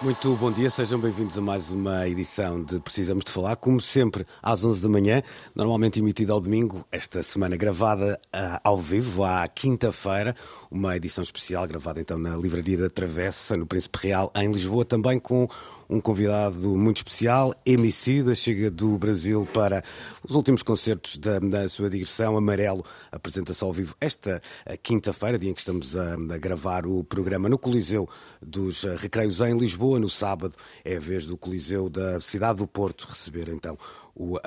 Muito bom dia, sejam bem-vindos a mais uma edição de Precisamos de Falar, como sempre às 11 da manhã, normalmente emitida ao domingo, esta semana gravada uh, ao vivo, à quinta-feira, uma edição especial gravada então na Livraria da Travessa, no Príncipe Real, em Lisboa, também com um convidado muito especial, Emicida, chega do Brasil para os últimos concertos da, da sua digressão, Amarelo, apresentação ao vivo esta quinta-feira, dia em que estamos a, a, gravar o programa no Coliseu dos Recreios em Lisboa. No sábado é a vez do Coliseu da cidade do Porto receber então o um,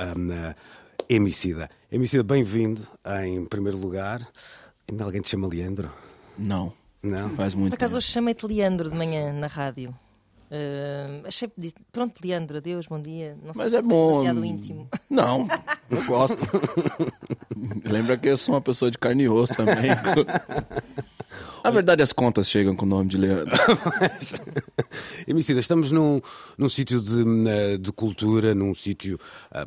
Emicida. Emicida, bem-vindo em primeiro lugar. Ainda alguém te chama Leandro? Não. Não? Faz muito Por acaso tempo. hoje chamei-te Leandro de manhã na rádio. Uh, achei pronto, Leandro, adeus, bom dia. Não sei Mas se é bom. demasiado íntimo. Não, eu gosto. Lembra que eu sou uma pessoa de carne e osso também. Na verdade, as contas chegam com o nome de Leandro. Emicida, estamos num, num sítio de, eh, de cultura, num sítio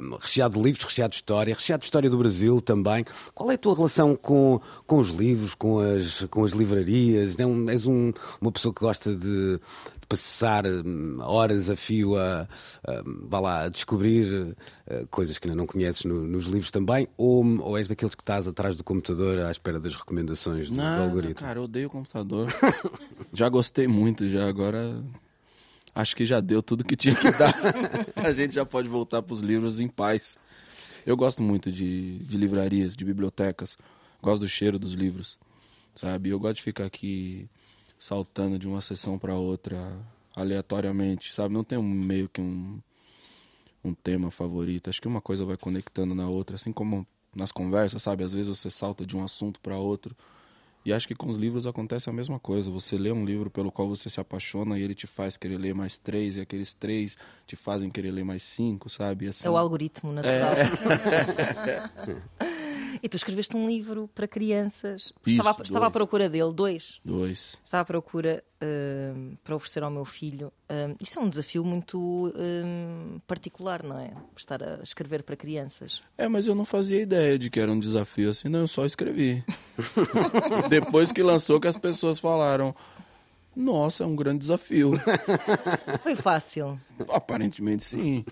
um, recheado de livros, recheado de história, recheado de história do Brasil também. Qual é a tua relação com, com os livros, com as, com as livrarias? É um, és um, uma pessoa que gosta de, passar hum, horas a fio a, a, vá lá, a descobrir uh, coisas que ainda não conheces no, nos livros também? Ou, ou és daqueles que estás atrás do computador à espera das recomendações do, do algoritmo? cara, eu odeio o computador. já gostei muito, já agora acho que já deu tudo que tinha que dar. A gente já pode voltar para os livros em paz. Eu gosto muito de, de livrarias, de bibliotecas. Gosto do cheiro dos livros, sabe? Eu gosto de ficar aqui saltando de uma sessão para outra aleatoriamente, sabe? Não tenho meio que um um tema favorito. Acho que uma coisa vai conectando na outra, assim como nas conversas, sabe? Às vezes você salta de um assunto para outro. E acho que com os livros acontece a mesma coisa. Você lê um livro pelo qual você se apaixona e ele te faz querer ler mais três, e aqueles três te fazem querer ler mais cinco, sabe? Assim, É o algoritmo natural. É. e tu escreveste um livro para crianças. Isso, estava, à- estava à procura dele, dois. Dois. Estava à procura hum, para oferecer ao meu filho. Hum, isso é um desafio muito hum, particular, não é? Estar a escrever para crianças. É, mas eu não fazia ideia de que era um desafio assim, não, eu só escrevi. Depois que lançou, que as pessoas falaram: Nossa, é um grande desafio. Foi fácil. Aparentemente sim.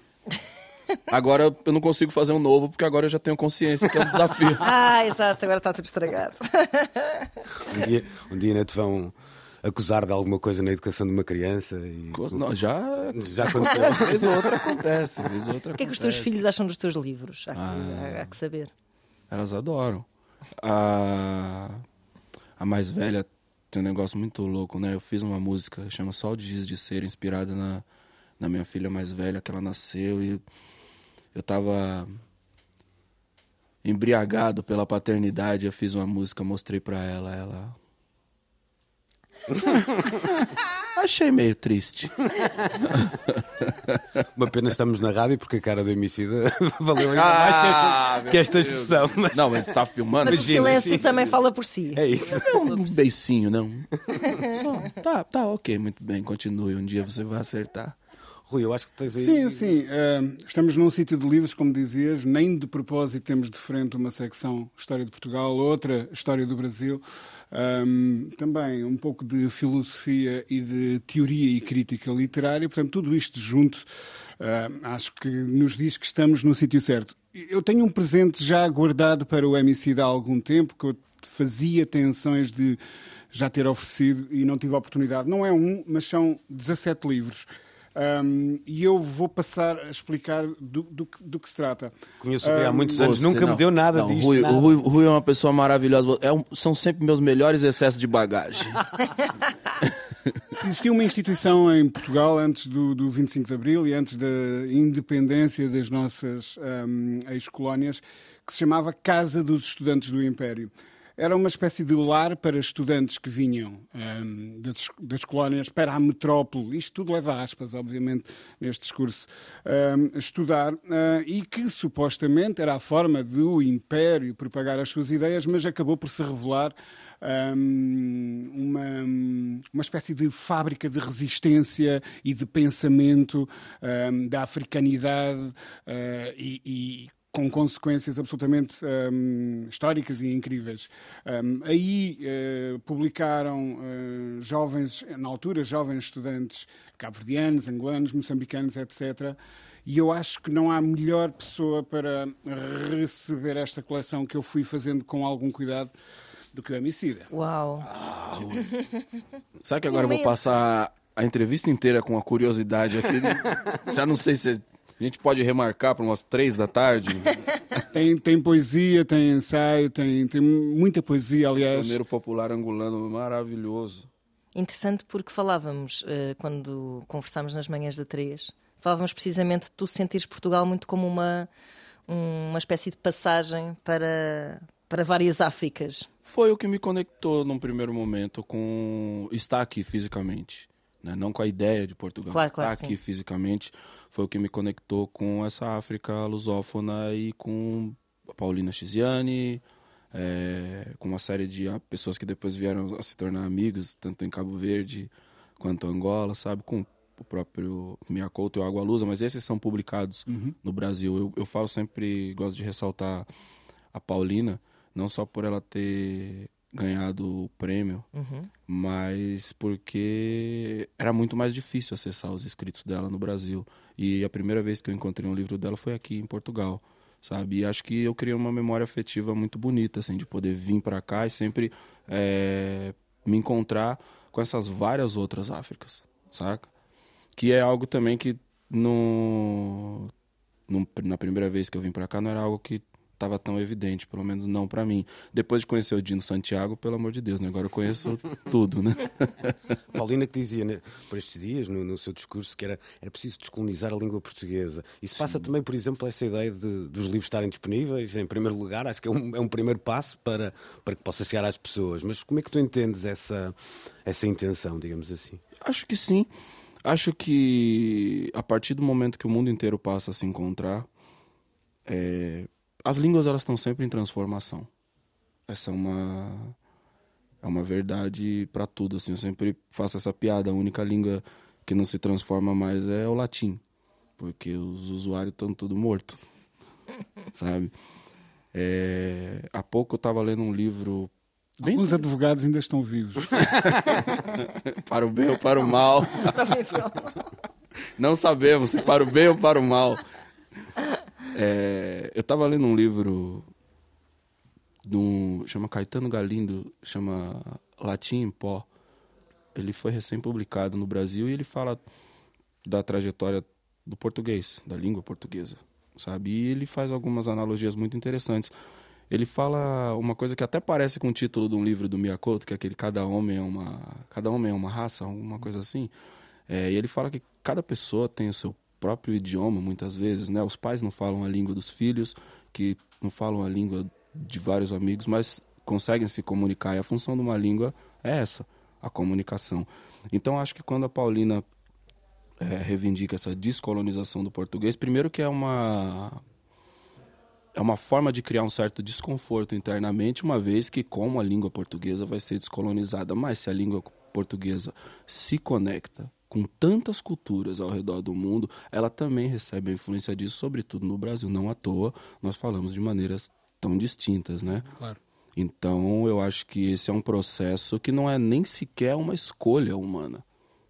Agora eu não consigo fazer um novo, porque agora eu já tenho consciência que é um desafio. Ah, exato, agora está tudo estragado. Um dia, um dia ainda te vão acusar de alguma coisa na educação de uma criança e Não, já. já aconteceu. Vez ou outra acontece. Vez ou outra O que é que os teus filhos acham dos teus livros? Há que, Ah. há- há que saber. Elas adoram. A, a mais velha tem um negócio muito louco, né? Eu fiz uma música, chama Só o Dias de Ser, inspirada na, na minha filha mais velha, que ela nasceu e eu tava embriagado pela paternidade. Eu fiz uma música, mostrei pra ela, ela. Achei meio triste. Uma pena estamos na rádio porque a cara do homicida valeu ainda Ah, mais que esta expressão. Mas Não, mas tá filmando? Mas o Imagina, silêncio sim, também sim. fala por si. é isso. Um beicinho, não? Só. Tá, tá, ok, muito bem, continue. Um dia você vai acertar. Rui, eu acho que tens aí. Sim, sim. eh, estamos num sítio de livros, como dizias, nem de propósito temos de frente uma secção História de Portugal, outra História do Brasil. Ahm, também um pouco de filosofia e de teoria e crítica literária. Portanto, tudo isto junto, ah, acho que nos diz que estamos no sítio certo. Eu tenho um presente já guardado para o MC há algum tempo, que eu fazia tensões de já ter oferecido e não tive a oportunidade. Não é um, mas são 17 livros. Um, e eu vou passar a explicar do, do, que- do que se trata. Conheço o Rui há Um, muitos anos, Você nunca me não. deu nada Não, disto. Rui, nada. O Rui, o Rui é uma pessoa maravilhosa. É um- são sempre meus melhores excessos de bagagem. Existia uma instituição em Portugal antes do, do 25 de Abril e antes da independência das nossas um, ex-colónias que se chamava Casa dos Estudantes do Império. Era uma espécie de lar para estudantes que vinham um, das, das, colónias para a metrópole, isto tudo leva aspas, obviamente, neste discurso, um, estudar, uh, e que supostamente era a forma do Império propagar as suas ideias, mas acabou por se revelar um, uma, uma espécie de fábrica de resistência e de pensamento da africanidade uh, e, e com consequências absolutamente um, históricas e incríveis. Um, aí uh, publicaram uh, jovens, na altura, jovens estudantes cabo-verdianos, angolanos, moçambicanos, etc. E eu acho que não há melhor pessoa para receber esta coleção que eu fui fazendo com algum cuidado do que o homicida. Uau! Sabe que agora eu vou passar a entrevista inteira com a curiosidade aqui. Já não sei se a gente pode remarcar para umas três da tarde. Tem, tem poesia, tem ensaio, tem, tem muita poesia, aliás. Missioneiro popular angolano maravilhoso. Interessante porque falávamos, uh, quando conversámos nas manhãs da três, falávamos precisamente de tu sentires Portugal muito como uma, uma espécie de passagem para, para várias Áfricas. Foi o que me conectou num primeiro momento com estar aqui fisicamente. Né? Não com a ideia de Portugal. Claro, estar claro, aqui sim. fisicamente foi o que me conectou com essa África lusófona e com a Paulina Chiziane, é, com uma série de pessoas que depois vieram a se tornar amigos, tanto em Cabo Verde quanto Angola, sabe? Com o próprio Miyakoto e o Água Lusa, mas esses são publicados Uhum. no Brasil. Eu, eu falo sempre, gosto de ressaltar a Paulina, não só por ela ter ganhado o prêmio, Uhum. mas porque era muito mais difícil acessar os escritos dela no Brasil. E a primeira vez que eu encontrei um livro dela foi aqui em Portugal, sabe? E acho que eu criei uma memória afetiva muito bonita, assim, de poder vir para cá e sempre é, me encontrar com essas várias outras Áfricas, saca? Que é algo também que no, no- na primeira vez que eu vim para cá não era algo que estava tão evidente, pelo menos não para mim. Depois de conhecer o Dino Santiago, pelo amor de Deus, né? Agora eu conheço tudo, né? Paulina que dizia né, por estes dias, no, no seu discurso, que era, era preciso descolonizar a língua portuguesa. Isso passa também, por exemplo, essa ideia de, dos livros estarem disponíveis, em primeiro lugar, acho que é um, é um primeiro passo para, para que possa chegar às pessoas. Mas como é que tu entendes essa, essa intenção, digamos assim? Acho que sim. Acho que a partir do momento que o mundo inteiro passa a se encontrar, é, as línguas elas estão sempre em transformação. Essa é uma é uma verdade para tudo. Assim, eu sempre faço essa piada. A única língua que não se transforma mais é o latim, porque os usuários estão tudo morto, sabe? É, há pouco eu estava lendo um livro bem Alguns advogados ainda estão vivos. para o bem ou para o mal. Não sabemos se para o bem ou para o mal. É, eu estava lendo um livro do chama Caetano Galindo, chama Latim em Pó. Ele foi recém-publicado no Brasil e ele fala da trajetória do português, da língua portuguesa, sabe? E ele faz algumas analogias muito interessantes. Ele fala uma coisa que até parece com o título de um livro do Miyakoto, que é aquele cada homem é uma cada homem é uma raça, alguma coisa assim. É, e ele fala que cada pessoa tem o seu próprio idioma, muitas vezes, né? Os pais não falam a língua dos filhos, que não falam a língua de vários amigos, mas conseguem se comunicar. E a função de uma língua é essa, a comunicação. Então, acho que quando a Paulina é, reivindica essa descolonização do português, primeiro que é uma é uma forma de criar um certo desconforto internamente, uma vez que como a língua portuguesa vai ser descolonizada, mas se a língua portuguesa se conecta com tantas culturas ao redor do mundo, ela também recebe a influência disso, sobretudo no Brasil. Não à toa, nós falamos de maneiras tão distintas, né? Claro. Então, eu acho que esse é um processo que não é nem sequer uma escolha humana,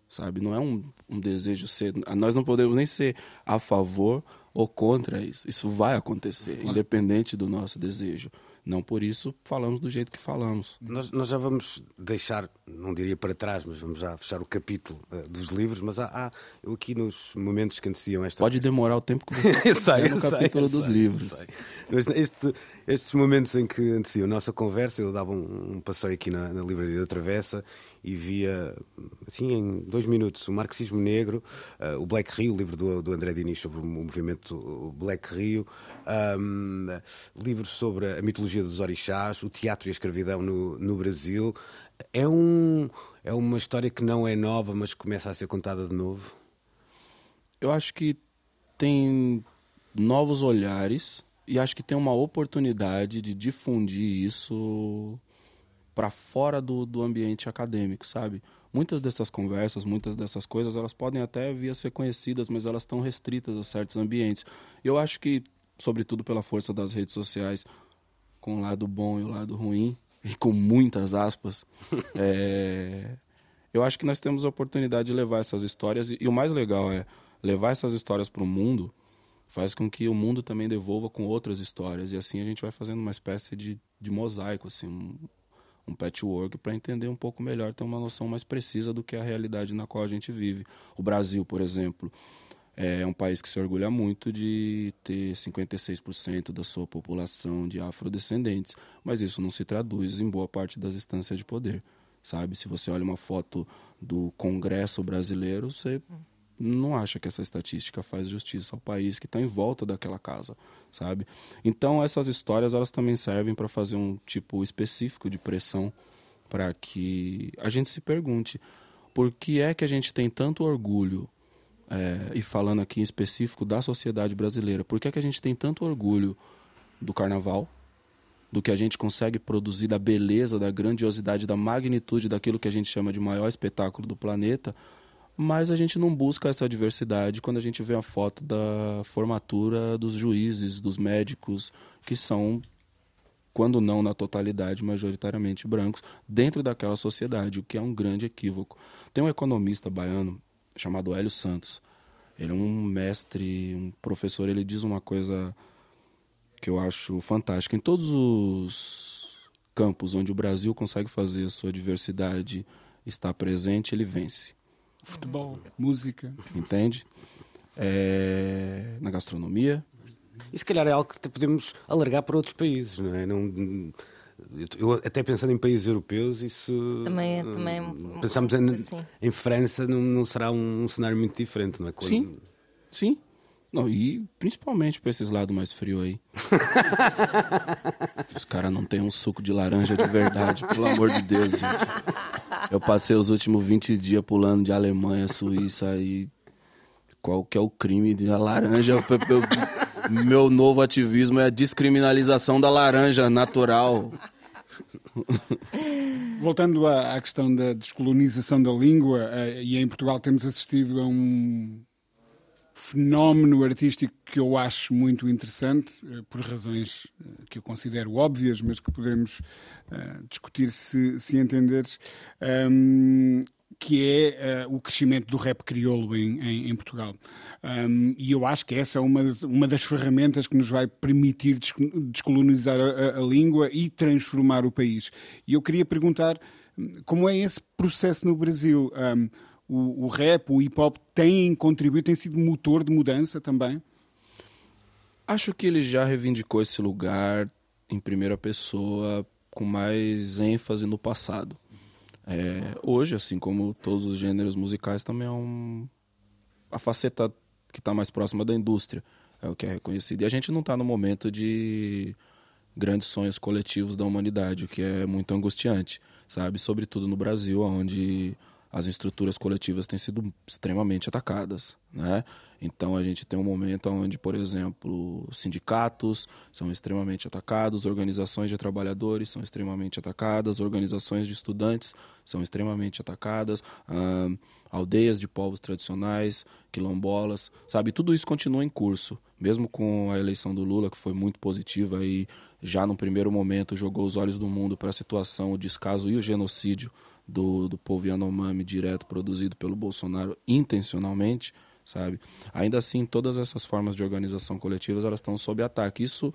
sabe? Não é um, um desejo ser. Nós não podemos nem ser a favor ou contra isso. Isso vai acontecer, independente do nosso desejo. Não por isso falamos do jeito que falamos. Nós, nós já vamos deixar, não diria para trás, mas vamos já fechar o capítulo eh, dos livros. Mas há, há- eu aqui nos momentos que antecediam esta. Pode demorar o tempo que você Eu sei, quiser no eu sei, capítulo eu dos sei, livros. sei. Mas este- estes momentos em que antecediam a nossa conversa, eu dava um, um passeio aqui na, na livraria da Travessa e via, assim, em dois minutos, o Marxismo Negro, uh, o Black Rio, o livro do, do André Diniz sobre o movimento Black Rio, um, livros sobre a mitologia dos orixás, o teatro e a escravidão no, no Brasil. É, um, é uma história que não é nova, mas começa a ser contada de novo? Eu acho que tem novos olhares e acho que tem uma oportunidade de difundir isso para fora do, do ambiente acadêmico, sabe? Muitas dessas conversas, muitas dessas coisas, elas podem até vir a ser conhecidas, mas elas estão restritas a certos ambientes. Eu acho que, sobretudo pela força das redes sociais, com o lado bom e o lado ruim, e com muitas aspas, é... eu acho que nós temos a oportunidade de levar essas histórias, e, e o mais legal é levar essas histórias para o mundo faz com que o mundo também devolva com outras histórias. E assim a gente vai fazendo uma espécie de, de mosaico, assim, um, um patchwork para entender um pouco melhor, ter uma noção mais precisa do que é a realidade na qual a gente vive. O Brasil, por exemplo, é um país que se orgulha muito de ter 56% da sua população de afrodescendentes, mas isso não se traduz em boa parte das instâncias de poder, sabe? Se você olha uma foto do Congresso brasileiro, você não acha que essa estatística faz justiça ao país que está em volta daquela casa, sabe? Então essas histórias elas também servem para fazer um tipo específico de pressão para que a gente se pergunte por que é que a gente tem tanto orgulho é, e falando aqui em específico da sociedade brasileira, por que é que a gente tem tanto orgulho do carnaval, do que a gente consegue produzir, da beleza, da grandiosidade, da magnitude daquilo que a gente chama de maior espetáculo do planeta, mas a gente não busca essa diversidade quando a gente vê a foto da formatura dos juízes, dos médicos, que são, quando não na totalidade, majoritariamente brancos, dentro daquela sociedade, o que é um grande equívoco. Tem um economista baiano chamado Hélio Santos. Ele é um mestre, um professor, ele diz uma coisa que eu acho fantástica. Em todos os campos onde o Brasil consegue fazer a sua diversidade estar presente, ele vence futebol, música. Entende? É, na gastronomia. E se calhar é algo que podemos alargar para outros países, não é? Não, eu até pensando em países europeus, isso. Também, é, também é Pensamos em, em, França, não, não será um, um, cenário muito diferente, não é? Quando... Sim. Sim. Não, e principalmente para esses lados mais frios aí. Os caras não têm um suco de laranja de verdade, pelo amor de Deus, gente. Eu passei os últimos 20 dias pulando de Alemanha, Suíça e. Qual que é o crime de laranja? Meu novo ativismo é a descriminalização da laranja natural. Voltando à, questão da descolonização da língua, eh, e em Portugal temos assistido a um fenómeno artístico que eu acho muito interessante, eh, por razões eh, que eu considero óbvias, mas que podemos uh, discutir se, se entenderes, um, ehm, que é uh, o crescimento do rap crioulo em, em, em Portugal. Um, ehm, e eu acho que essa é uma, uma das ferramentas que nos vai permitir descolonizar a, a língua e transformar o país. E eu queria perguntar hum, como é esse processo no Brasil. Um, ehm, o, o rap, o hip hop tem contribuído, tem sido motor de mudança também? Acho que ele já reivindicou esse lugar em primeira pessoa com mais ênfase no passado. É, hoje, assim como todos os gêneros musicais, também é um, a faceta que está mais próxima da indústria, é o que é reconhecido. E a gente não está no momento de grandes sonhos coletivos da humanidade, o que é muito angustiante, sabe? Sobretudo no Brasil, onde as estruturas coletivas têm sido extremamente atacadas, né? Então a gente tem um momento onde, por exemplo, sindicatos são extremamente atacados, organizações de trabalhadores são extremamente atacadas, organizações de estudantes são extremamente atacadas, hum, aldeias de povos tradicionais, quilombolas, sabe? Tudo isso continua em curso, mesmo com a eleição do Lula que foi muito positiva e já no primeiro momento jogou os olhos do mundo para a situação, o descaso e o genocídio do, do povo Yanomami direto produzido pelo Bolsonaro intencionalmente, sabe? Ainda assim, todas essas formas de organização coletivas elas estão sob ataque. Isso,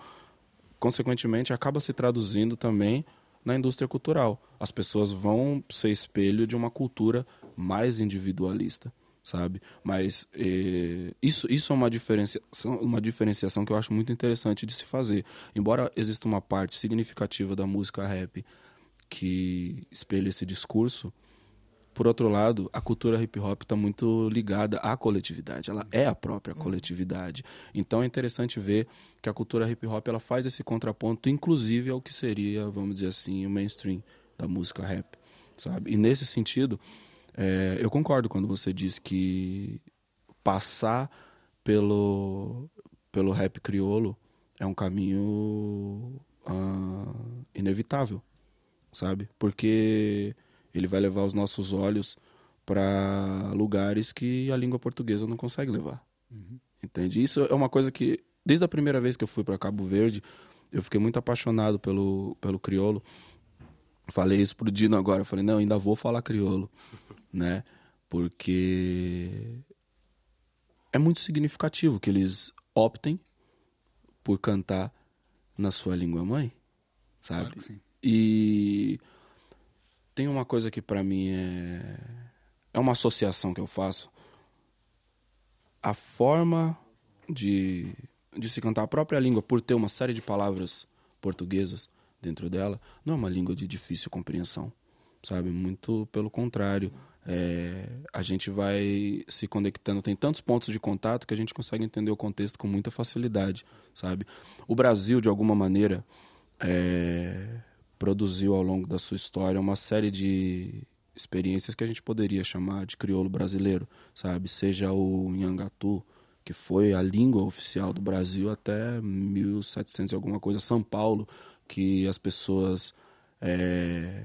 consequentemente, acaba se traduzindo também na indústria cultural. As pessoas vão ser espelho de uma cultura mais individualista, sabe? Mas eh, isso, isso é uma diferenciação, uma diferenciação que eu acho muito interessante de se fazer. Embora exista uma parte significativa da música rap que espelha esse discurso, por outro lado, a cultura hip hop está muito ligada à coletividade. Ela é a própria coletividade. Então é interessante ver que a cultura hip hop ela faz esse contraponto, inclusive ao que seria, vamos dizer assim, o mainstream da música rap, sabe? E nesse sentido, é, eu concordo quando você diz que passar pelo pelo rap criolo é um caminho uh, inevitável, sabe? Porque ele vai levar os nossos olhos para lugares que a língua portuguesa não consegue levar. Uhum. Entende? Isso é uma coisa que, desde a primeira vez que eu fui para Cabo Verde, eu fiquei muito apaixonado pelo, pelo crioulo. Falei isso pro Dino agora. Falei, não, ainda vou falar crioulo, né? Porque é muito significativo que eles optem por cantar na sua língua mãe, sabe? Claro e tem uma coisa que para mim é é uma associação que eu faço. A forma de de se cantar a própria língua por ter uma série de palavras portuguesas dentro dela, não é uma língua de difícil compreensão, sabe? Muito pelo contrário. É, a gente vai se conectando, tem tantos pontos de contato que a gente consegue entender o contexto com muita facilidade, sabe? O Brasil, de alguma maneira, é, produziu ao longo da sua história uma série de experiências que a gente poderia chamar de crioulo brasileiro, sabe? Seja o Nhangatu, que foi a língua oficial do Brasil até 1700 e alguma coisa, São Paulo, que as pessoas é,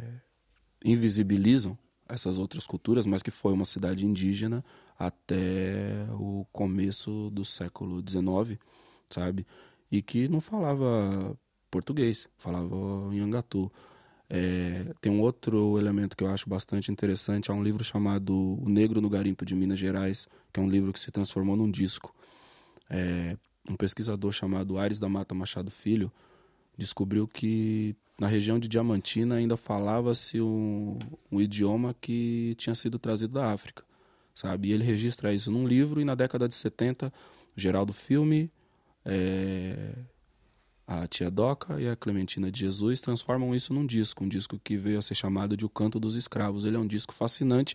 invisibilizam essas outras culturas, mas que foi uma cidade indígena até o começo do século XIX, sabe? E que não falava português, falava Nhangatu. É, tem um outro elemento que eu acho bastante interessante, é um livro chamado O Negro no Garimpo de Minas Gerais, que é um livro que se transformou num disco. É, um pesquisador chamado Aires da Mata Machado Filho descobriu que na região de Diamantina ainda falava-se um, um, idioma que tinha sido trazido da África, sabe? E ele registra isso num livro e na década de 70, Geraldo Filme, é, a Tia Doca e a Clementina de Jesus transformam isso num disco, um disco que veio a ser chamado de O Canto dos Escravos. Ele é um disco fascinante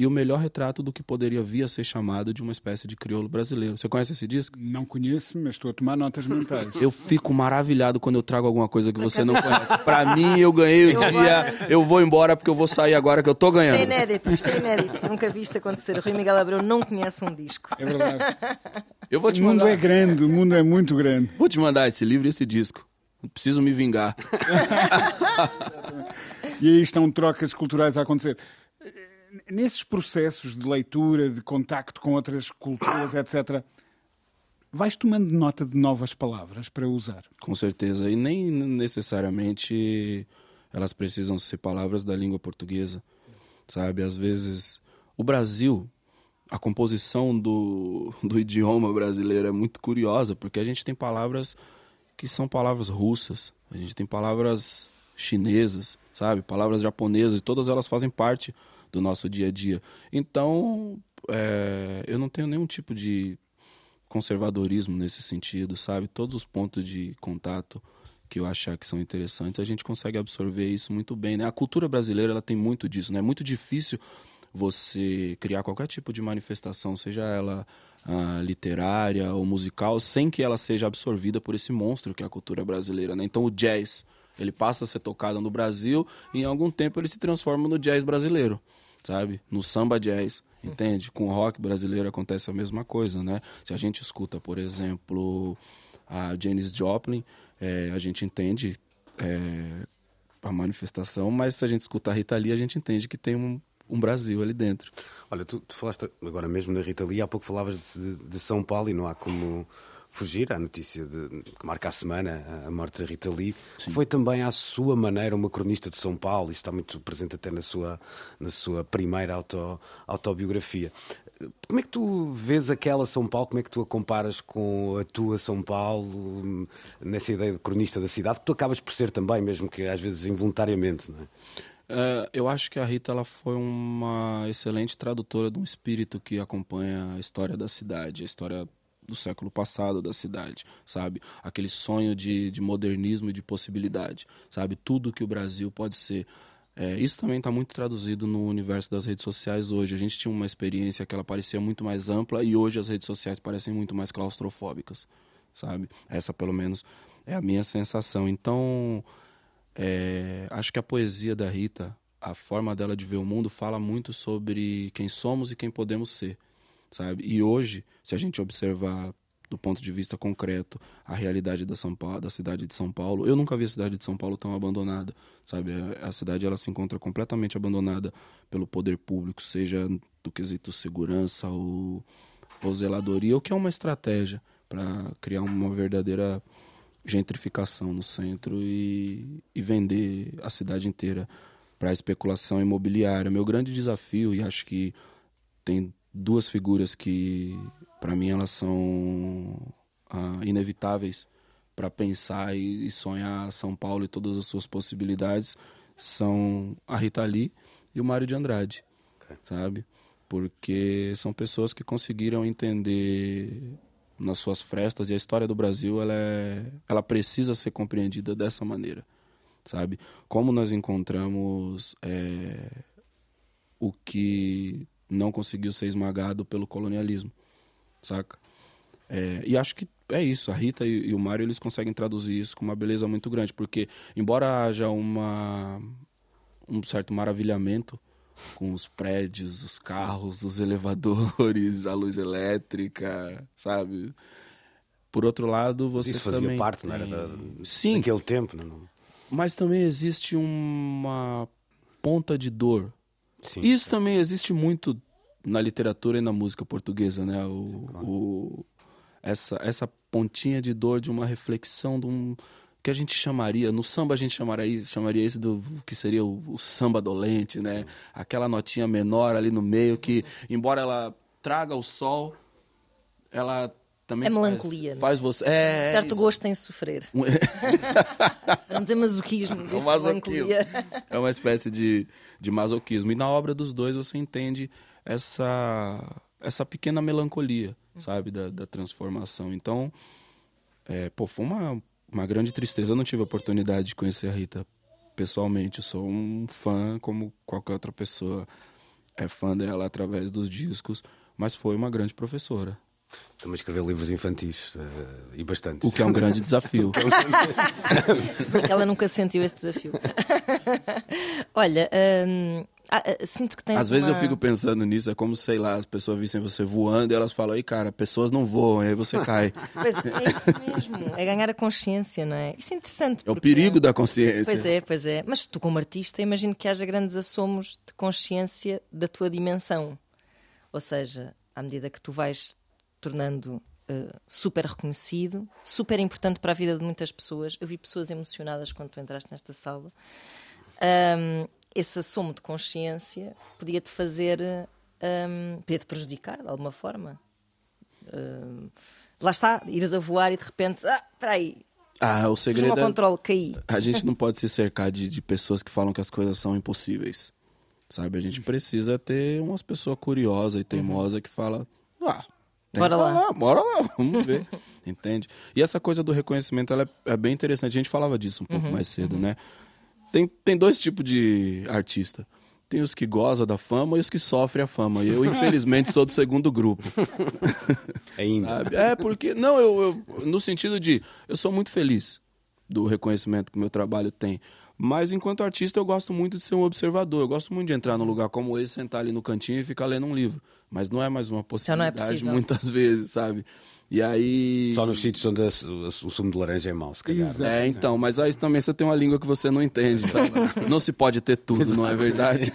e o melhor retrato do que poderia vir a ser chamado de uma espécie de crioulo brasileiro. Você conhece esse disco? Não conheço, mas estou a tomar notas mentais. Eu fico maravilhado quando eu trago alguma coisa que você não conhece. Para mim, eu ganhei o dia, eu vou embora porque eu vou sair agora que eu tô ganhando. Isto é inédito, isto é inédito. Nunca vi isto acontecer. O Rui Miguel Abreu não conhece um disco. É verdade. Eu vou te o mundo mandar... é grande, o mundo é muito grande. Vou te mandar esse livro e esse disco. Preciso me vingar. e aí estão trocas culturais a acontecer nesses processos de leitura, de contacto com outras culturas, etc., vais tomando nota de novas palavras para usar? Com certeza. E nem necessariamente elas precisam ser palavras da língua portuguesa, sabe? Às vezes, o Brasil, a composição do, do idioma brasileiro é muito curiosa, porque a gente tem palavras que são palavras russas, a gente tem palavras chinesas, sabe? Palavras japonesas, e todas elas fazem parte do nosso dia a dia. Então, é, eu não tenho nenhum tipo de conservadorismo nesse sentido, sabe? Todos os pontos de contato que eu achar que são interessantes, a gente consegue absorver isso muito bem, né? A cultura brasileira, ela tem muito disso, né? É muito difícil você criar qualquer tipo de manifestação, seja ela ah, literária ou musical, sem que ela seja absorvida por esse monstro que é a cultura brasileira, né? Então o jazz, ele passa a ser tocado no Brasil e em algum tempo ele se transforma no jazz brasileiro sabe? No samba jazz, entende? Com o rock brasileiro acontece a mesma coisa, né? Se a gente escuta, por exemplo, a Janis Joplin, é, a gente entende é, a manifestação, mas se a gente escuta a Rita Lee, a gente entende que tem um, um Brasil ali dentro. Olha, tu, tu, falaste agora mesmo da Rita Lee, há pouco falavas de, de São Paulo e não há como fugir à notícia de, que marca a semana, a morte da Rita Lee. Sim. Foi também, à sua maneira, uma cronista de São Paulo, isso está muito presente até na sua, na sua primeira auto, autobiografia. Como é que tu vês aquela São Paulo? Como é que tu a comparas com a tua São Paulo, nessa ideia de cronista da cidade, que tu acabas por ser também, mesmo que às vezes involuntariamente, não é? Uh, eu acho que a Rita ela foi uma excelente tradutora de um espírito que acompanha a história da cidade, a história do século passado da cidade, sabe? Aquele sonho de, de modernismo e de possibilidade, sabe? Tudo que o Brasil pode ser. É, isso também está muito traduzido no universo das redes sociais hoje. A gente tinha uma experiência que ela parecia muito mais ampla e hoje as redes sociais parecem muito mais claustrofóbicas, sabe? Essa, pelo menos, é a minha sensação. Então, é, acho que a poesia da Rita, a forma dela de ver o mundo, fala muito sobre quem somos e quem podemos ser, sabe? E hoje, se a gente observar do ponto de vista concreto a realidade da São Paulo, da cidade de São Paulo. Eu nunca vi a cidade de São Paulo tão abandonada, sabe? A, cidade ela se encontra completamente abandonada pelo poder público, seja do quesito segurança ou, ou zeladoria, o que é uma estratégia para criar uma verdadeira gentrificação no centro e, e vender a cidade inteira para especulação imobiliária. Meu grande desafio, e acho que tem duas figuras que para mim elas são ah, inevitáveis para pensar e, e, sonhar São Paulo e todas as suas possibilidades são a Rita Lee e o Mário de Andrade, okay. sabe? Porque são pessoas que conseguiram entender nas suas frestas e a história do Brasil ela é, ela precisa ser compreendida dessa maneira, sabe? Como nós encontramos é, o que não conseguiu ser esmagado pelo colonialismo saca? É, e acho que é isso. A Rita e, e o Mário eles conseguem traduzir isso com uma beleza muito grande, porque embora haja uma um certo maravilhamento com os prédios, os carros, os elevadores, a luz elétrica, sabe? Por outro lado, você Isso fazia também parte, não era da, Sim. daquele tempo, não? Mas também existe uma ponta de dor. Sim, Isso também existe muito na literatura e na música portuguesa, né? O, Sim, claro. o, essa, essa pontinha de dor de uma reflexão de um que a gente chamaria, no samba a gente chamaria, chamaria isso do que seria o, o samba dolente, né? Sim. Aquela notinha menor ali no meio que, embora ela traga o sol, ela também é faz, melancolia. Faz né? você. É, certo isso. gosto em sofrer. Vamos dizer masoquismo. É um masoquismo. É uma espécie de, de masoquismo. E na obra dos dois você entende essa essa pequena melancolia, sabe, da, da transformação. Então, é, pô, foi uma, uma grande tristeza. Eu não tive a oportunidade de conhecer a Rita pessoalmente. Eu sou um fã, como qualquer outra pessoa é fã dela através dos discos, mas foi uma grande professora. Também escrever livros infantis uh, e bastante. O que é um grande desafio. Se bem que ela nunca sentiu esse desafio. Olha, hum, ah, sinto que tens Às vezes uma... eu fico pensando nisso, é como, sei lá, as pessoas vissem você voando e elas falam, ei cara, pessoas não voam, aí você cai. Pois é isso mesmo, é ganhar a consciência, não é? Isso é interessante. É o perigo da consciência. Pois é, pois é. Mas tu, como artista, imagino que haja grandes assomos de consciência da tua dimensão. Ou seja, à medida que tu vais tornando uh, super reconhecido, super importante para a vida de muitas pessoas. Eu vi pessoas emocionadas quando tu entraste nesta sala. Um, esse assomo de consciência podia-te fazer, um, podia-te prejudicar de alguma forma. Um, lá está, ires a voar e de repente, ah, espera aí. Ah, o segredo é... controle, caí. A gente não pode se cercar de, de pessoas que falam que as coisas são impossíveis. Sabe? A gente precisa ter umas pessoas curiosas e teimosas uhum. que fala, ah, Bora lá. lá. Bora lá, vamos ver. Entende? E essa coisa do reconhecimento ela é, é, bem interessante. A gente falava disso um pouco uhum, mais cedo, uhum. né? Tem, tem dois tipos de artista. Tem os que gozam da fama e os que sofrem a fama. E eu, infelizmente, sou do segundo grupo. Ainda. Sabe? É, porque. Não, eu, eu. No sentido de. Eu sou muito feliz do reconhecimento que o meu trabalho tem. Mas enquanto artista eu gosto muito de ser um observador. Eu gosto muito de entrar num lugar como esse, sentar ali no cantinho e ficar lendo um livro. Mas não é mais uma possibilidade é muitas vezes, sabe? E aí. Só nos sítios onde o sumo de laranja é mau, se calhar. Exato. É, então, mas aí também você tem uma língua que você não entende, sabe? não se pode ter tudo, Exato. não é verdade?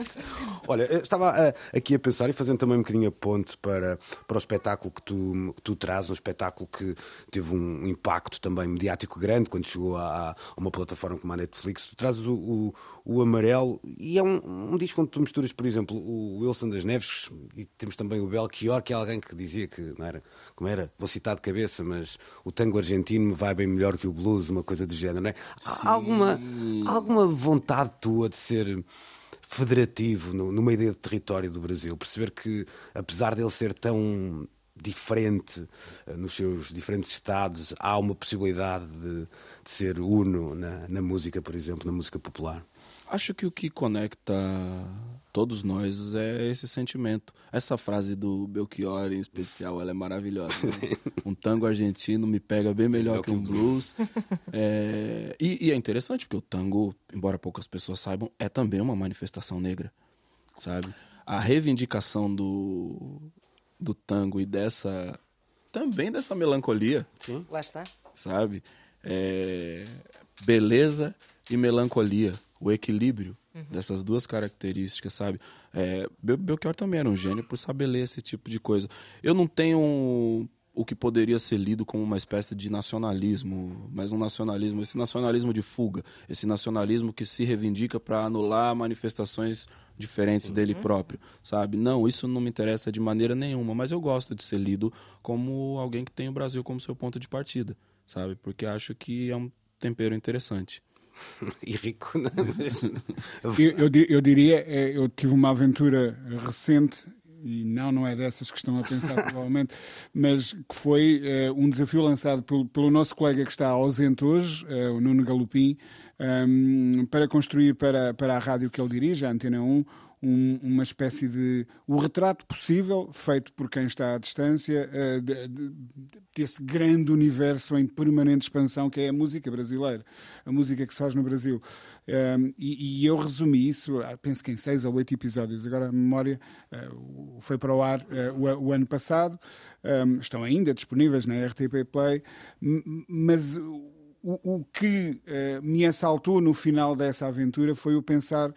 Isso. Olha, eu estava uh, aqui a pensar e fazendo também um bocadinho a ponte para, para o espetáculo que tu, que tu traz, um espetáculo que teve um impacto também mediático grande quando chegou a, a uma plataforma como a Netflix. Tu trazes o, o, o Amarelo e é um, um disco onde tu misturas, por exemplo, o Wilson das Neves e temos também o Belchior, que é alguém que dizia que não era. Como era, vou citar de cabeça, mas o tango argentino vai bem melhor que o blues, uma coisa do género, não é? Há alguma, alguma vontade tua de ser federativo no, numa ideia de território do Brasil? Perceber que, apesar dele ser tão diferente uh, nos seus diferentes estados, há uma possibilidade de, de ser uno na, na música, por exemplo, na música popular? Acho que o que conecta todos nós é esse sentimento. Essa frase do Belchior em especial, ela é maravilhosa. né? Um tango argentino me pega bem melhor que um blues. É, E, e é interessante porque o tango, embora poucas pessoas saibam, é também uma manifestação negra, sabe? A reivindicação do, do tango e dessa também dessa melancolia, Lá está. sabe? É, beleza e melancolia, o equilíbrio dessas duas características, sabe? É, Bel- Belchior também era um gênio por saber ler esse tipo de coisa. Eu não tenho o que poderia ser lido como uma espécie de nacionalismo, mas um nacionalismo, esse nacionalismo de fuga, esse nacionalismo que se reivindica para anular manifestações diferentes dele próprio, sabe? Não, isso não me interessa de maneira nenhuma, mas eu gosto de ser lido como alguém que tem o Brasil como seu ponto de partida, sabe? Porque acho que é um tempero interessante. E rico? Mas- Eu, eu eu diria, eh, eu tive uma aventura recente, e não, não é dessas que estão a pensar provavelmente, mas que foi eh, um desafio lançado pelo, pelo nosso colega que está ausente hoje, eh, o Nuno Galupim, ehm, para construir para, para a rádio que ele dirige, a Antena 1, um- uma espécie de. o retrato possível, feito por quem está à distância, eh, de- de- desse grande universo em permanente expansão que é a música brasileira, a música que se faz no Brasil. Um, e, e eu resumi isso, ah, penso que em seis ou oito episódios. Agora a memória o- foi para o ar eh, o, o ano passado, Um, estão ainda disponíveis na RTP Play, mas o, o que eh, me assaltou no final dessa aventura foi o pensar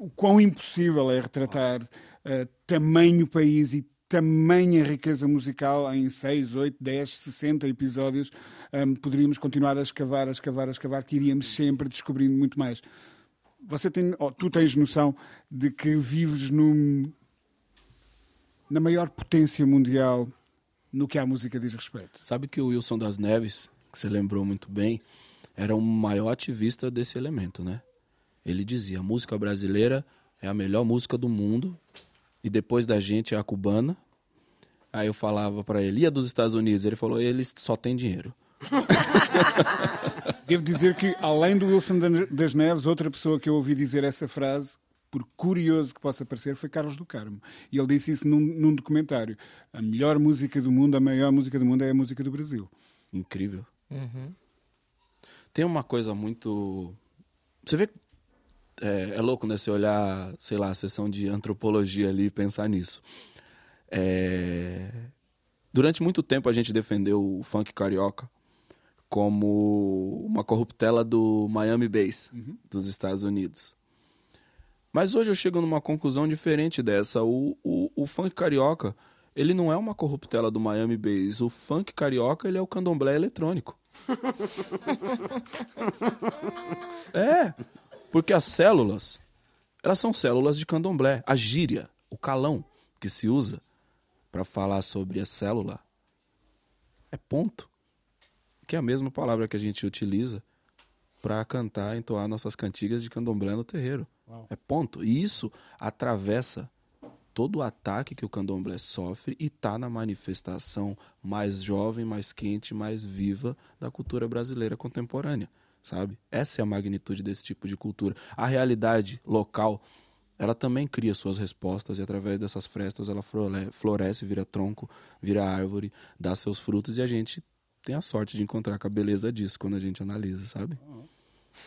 o quão impossível é retratar eh, tamanho país e tamanha riqueza musical em 6, 8, 10, 60 episódios. Ahm, poderíamos continuar a escavar, a escavar, a escavar, que iríamos sempre descobrindo muito mais. Você tem, oh, tu tens noção de que vives num, na maior potência mundial no que à música diz respeito. Sabe que o Wilson das Neves, que você lembrou muito bem, era o maior ativista desse elemento, né? Ele dizia: a música brasileira é a melhor música do mundo e depois da gente é a cubana. Aí eu falava pra ele: e a dos Estados Unidos? Ele falou: eles só têm dinheiro. Devo dizer que, além do Wilson das Neves, outra pessoa que eu ouvi dizer essa frase, por curioso que possa parecer, foi Carlos do Carmo. E ele disse isso num, num documentário. A melhor música do mundo, a maior música do mundo é a música do Brasil. Incrível. Tem uma coisa muito. Você vê. É, é louco, né? Você olhar, sei lá, a sessão de antropologia ali e pensar nisso. É, Durante muito tempo a gente defendeu o funk carioca como uma corruptela do Miami Bass, dos Estados Unidos. Mas hoje eu chego numa conclusão diferente dessa. O, o, o funk carioca, ele não é uma corruptela do Miami Bass. O funk carioca, ele é o candomblé eletrônico. é, porque as células, elas são células de candomblé. A gíria, o calão que se usa para falar sobre a célula é ponto. Que é a mesma palavra que a gente utiliza para cantar, entoar nossas cantigas de candomblé no terreiro. É ponto. E isso atravessa todo o ataque que o candomblé sofre e está na manifestação mais jovem, mais quente, mais viva da cultura brasileira contemporânea, sabe? Essa é a magnitude desse tipo de cultura. A realidade local, ela também cria suas respostas e através dessas frestas ela flore- floresce, vira tronco, vira árvore, dá seus frutos e a gente tem a sorte de encontrar com a beleza disso quando a gente analisa, sabe?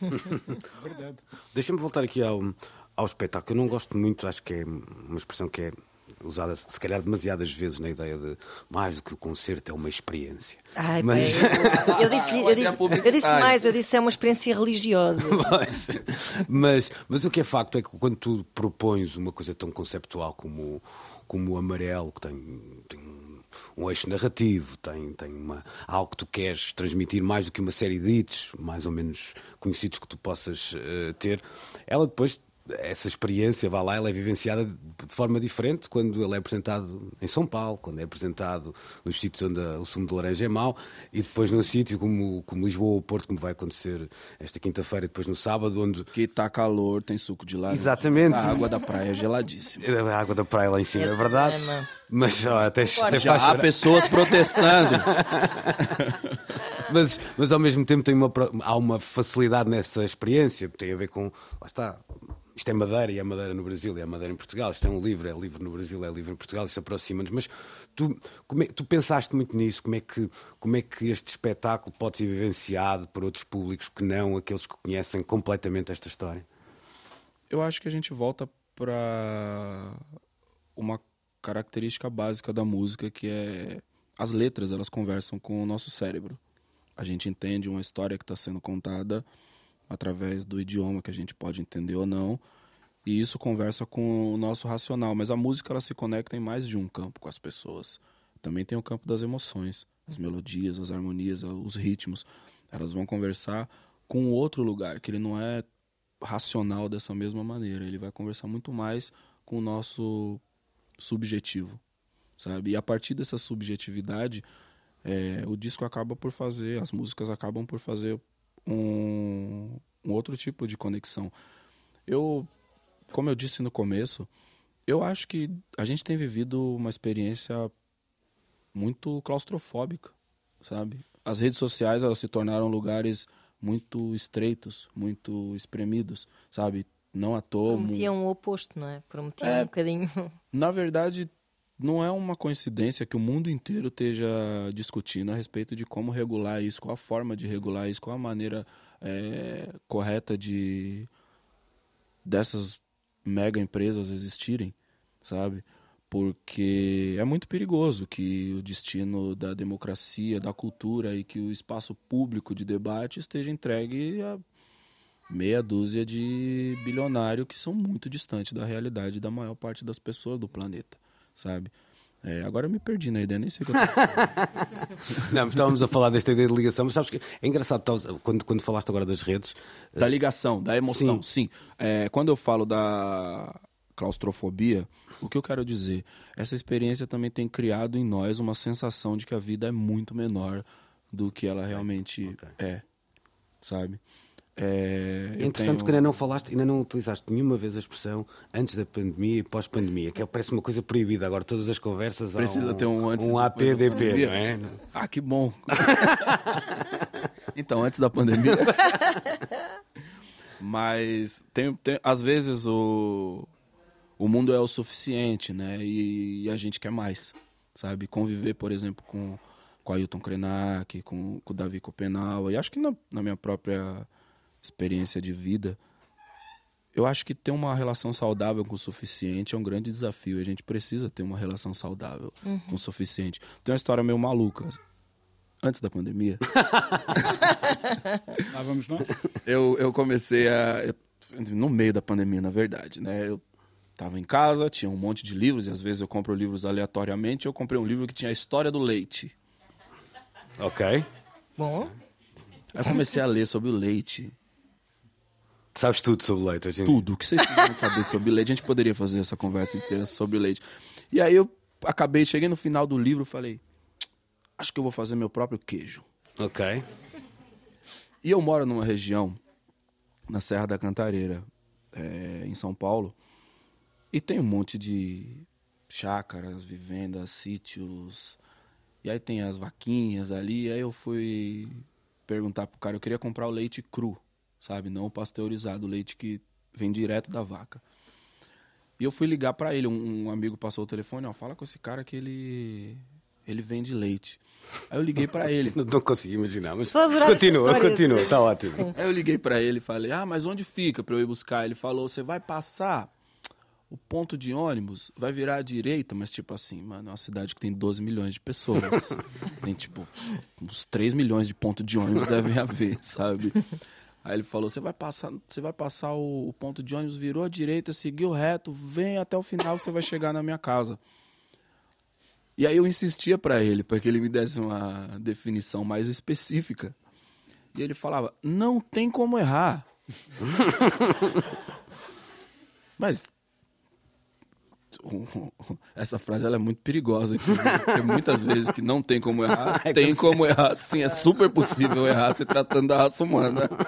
Verdade. Deixa-me voltar aqui ao, ao espetáculo. Eu não gosto muito, acho que é uma expressão que é usada, se calhar, demasiadas vezes na ideia de mais do que o concerto é uma experiência. Ai, Mas- bem, eu, disse, eu, disse, eu disse mais, eu disse é uma experiência religiosa. mas, mas, mas o que é facto é que quando tu propões uma coisa tão conceptual como, como o amarelo, que tem, tem um eixo narrativo, tem, tem uma, algo que tu queres transmitir mais do que uma série de hits, mais ou menos conhecidos que tu possas eh, ter, ela depois. Essa experiência, vá lá, ela é vivenciada de forma diferente quando ele é apresentado em São Paulo, quando é apresentado nos sítios onde o sumo de laranja é mau, e depois num sítio como, como Lisboa ou Porto, como vai acontecer esta quinta-feira, depois no sábado, onde Que tá calor, tem suco de laranja. Exatamente. A água da praia é geladíssima. a água da praia lá em cima, Esse é verdade. problema. Mas ó, até, até Já há pessoas protestando. mas, mas ao mesmo tempo tem uma, há uma facilidade nessa experiência, tem a ver com. Lá está. Isto é madeira e é madeira no Brasil e é madeira em Portugal. Isto é um livro, é livro no Brasil, é livro em Portugal, isso aproxima-nos. Mas tu, é, tu pensaste muito nisso, como é, que, como é que este espetáculo pode ser vivenciado por outros públicos que não aqueles que conhecem completamente esta história? Eu acho que a gente volta para uma característica básica da música que é as letras elas conversam com o nosso cérebro. A gente entende uma história que está sendo contada através do idioma que a gente pode entender ou não, e isso conversa com o nosso racional. Mas a música ela se conecta em mais de um campo com as pessoas. Também tem o campo das emoções, as melodias, as harmonias, os ritmos. Elas vão conversar com outro lugar que ele não é racional dessa mesma maneira. Ele vai conversar muito mais com o nosso subjetivo, sabe? E a partir dessa subjetividade, é, o disco acaba por fazer, as músicas acabam por fazer um, um outro tipo de conexão. Eu, como eu disse no começo, eu acho que a gente tem vivido uma experiência muito claustrofóbica, sabe? As redes sociais elas se tornaram lugares muito estreitos, muito espremidos, sabe? Não à toa. Prometiam o oposto, não é? Prometiam é, um bocadinho. Na verdade, não é uma coincidência que o mundo inteiro esteja discutindo a respeito de como regular isso, qual a forma de regular isso, qual a maneira é, correta de dessas mega empresas existirem, sabe? Porque é muito perigoso que o destino da democracia, da cultura e que o espaço público de debate esteja entregue a meia dúzia de bilionários que são muito distantes da realidade da maior parte das pessoas do planeta sabe? É, agora eu me perdi na ideia, nem sei o que eu Não, estávamos a falar desta ideia de ligação, mas sabes que é engraçado quando, quando falaste agora das redes. Da ligação, da emoção, sim. sim. É, quando eu falo da claustrofobia, o que eu quero dizer? Essa experiência também tem criado em nós uma sensação de que a vida é muito menor do que ela realmente okay. é, sabe? É, é interessante tenho... que ainda não falaste, ainda não utilizaste nenhuma vez a expressão antes da pandemia e pós-pandemia, que é, parece uma coisa proibida. Agora, todas as conversas Precisa um, ter um antes um APDP, não é? Ah, que bom! então, antes da pandemia. Mas tem, tem, às vezes o, o mundo é o suficiente, né? E, e a gente quer mais, sabe? Conviver, por exemplo, com, com Ailton Krenak, com, com o Davi Copenal, e acho que na, na minha própria experiência de vida, eu acho que ter uma relação saudável com o suficiente é um grande desafio. A gente precisa ter uma relação saudável uhum. com o suficiente. Tem uma história meio maluca. Antes da pandemia. Lá vamos nós. Eu, eu comecei a. No meio da pandemia, na verdade, né? Eu tava em casa, tinha um monte de livros, e às vezes eu compro livros aleatoriamente. Eu comprei um livro que tinha a história do leite. Ok. Bom. Aí eu comecei a ler sobre o leite. Sabes tudo sobre leite hoje em Tudo. O que vocês quiserem saber sobre leite, a gente poderia fazer essa conversa inteira sobre leite. E aí eu acabei, cheguei no final do livro falei, acho que eu vou fazer meu próprio queijo. Ok. E eu moro numa região, na Serra da Cantareira, é, em São Paulo, e tem um monte de chácaras, vivendas, sítios. E aí tem as vaquinhas ali. Aí eu fui perguntar pro cara, eu queria comprar o leite cru sabe? Não pasteurizado, leite que vem direto da vaca. E eu fui ligar para ele, um, um, amigo passou o telefone, ó, fala com esse cara que ele ele vende leite. Aí eu liguei para ele. não, não consegui imaginar, mas continua, continua, tá ótimo. Sim. Aí eu liguei para ele e falei: "Ah, mas onde fica para eu ir buscar?" Ele falou: "Você vai passar o ponto de ônibus vai virar à direita, mas tipo assim, mano, é uma cidade que tem 12 milhões de pessoas. tem tipo uns 3 milhões de pontos de ônibus devem haver, sabe? Aí ele falou: você vai passar, você vai passar o, o, ponto de ônibus, virou à direita, seguiu reto, vem até o final que você vai chegar na minha casa. E aí eu insistia para ele, para que ele me desse uma definição mais específica. E ele falava: não tem como errar. Mas essa frase ela é muito perigosa, inclusive, porque muitas vezes que não tem como errar, tem como errar, sim, é super possível errar se tratando da raça humana.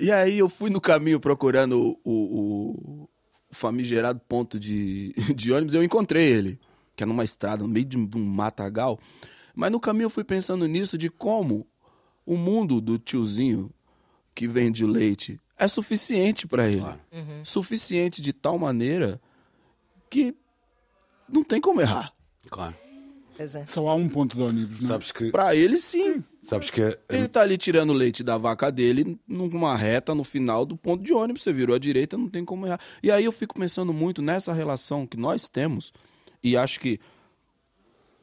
E aí eu fui no caminho procurando o, o, famigerado ponto de, de ônibus, eu encontrei ele, que é numa estrada, no meio de um matagal. Mas no caminho eu fui pensando nisso de como o mundo do tiozinho que vende o leite é suficiente para ele. Suficiente de tal maneira que não tem como errar. Claro. Pois é. Só há um ponto de ônibus, não é? Sabes que. Para ele, sim. Sabes que. Ele tá ali tirando o leite da vaca dele numa reta no final do ponto de ônibus. Você virou à direita, não tem como errar. E aí eu fico pensando muito nessa relação que nós temos e acho que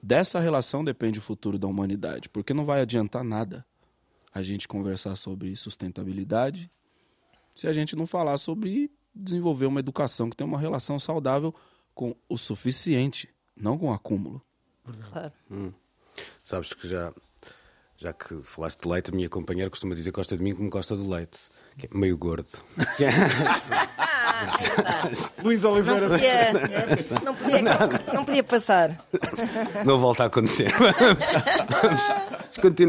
dessa relação depende o futuro da humanidade. Porque não vai adiantar nada a gente conversar sobre sustentabilidade se a gente não falar sobre desenvolver uma educação que tem uma relação saudável com o suficiente, não com o acúmulo. Claro. Sabes que já, já que falaste de leite, a minha companheira costuma dizer que gosta de mim como gosta do leite. Que é meio gordo. Luís Não Oliveira. podia, não, podia, não podia passar. Não volta a acontecer.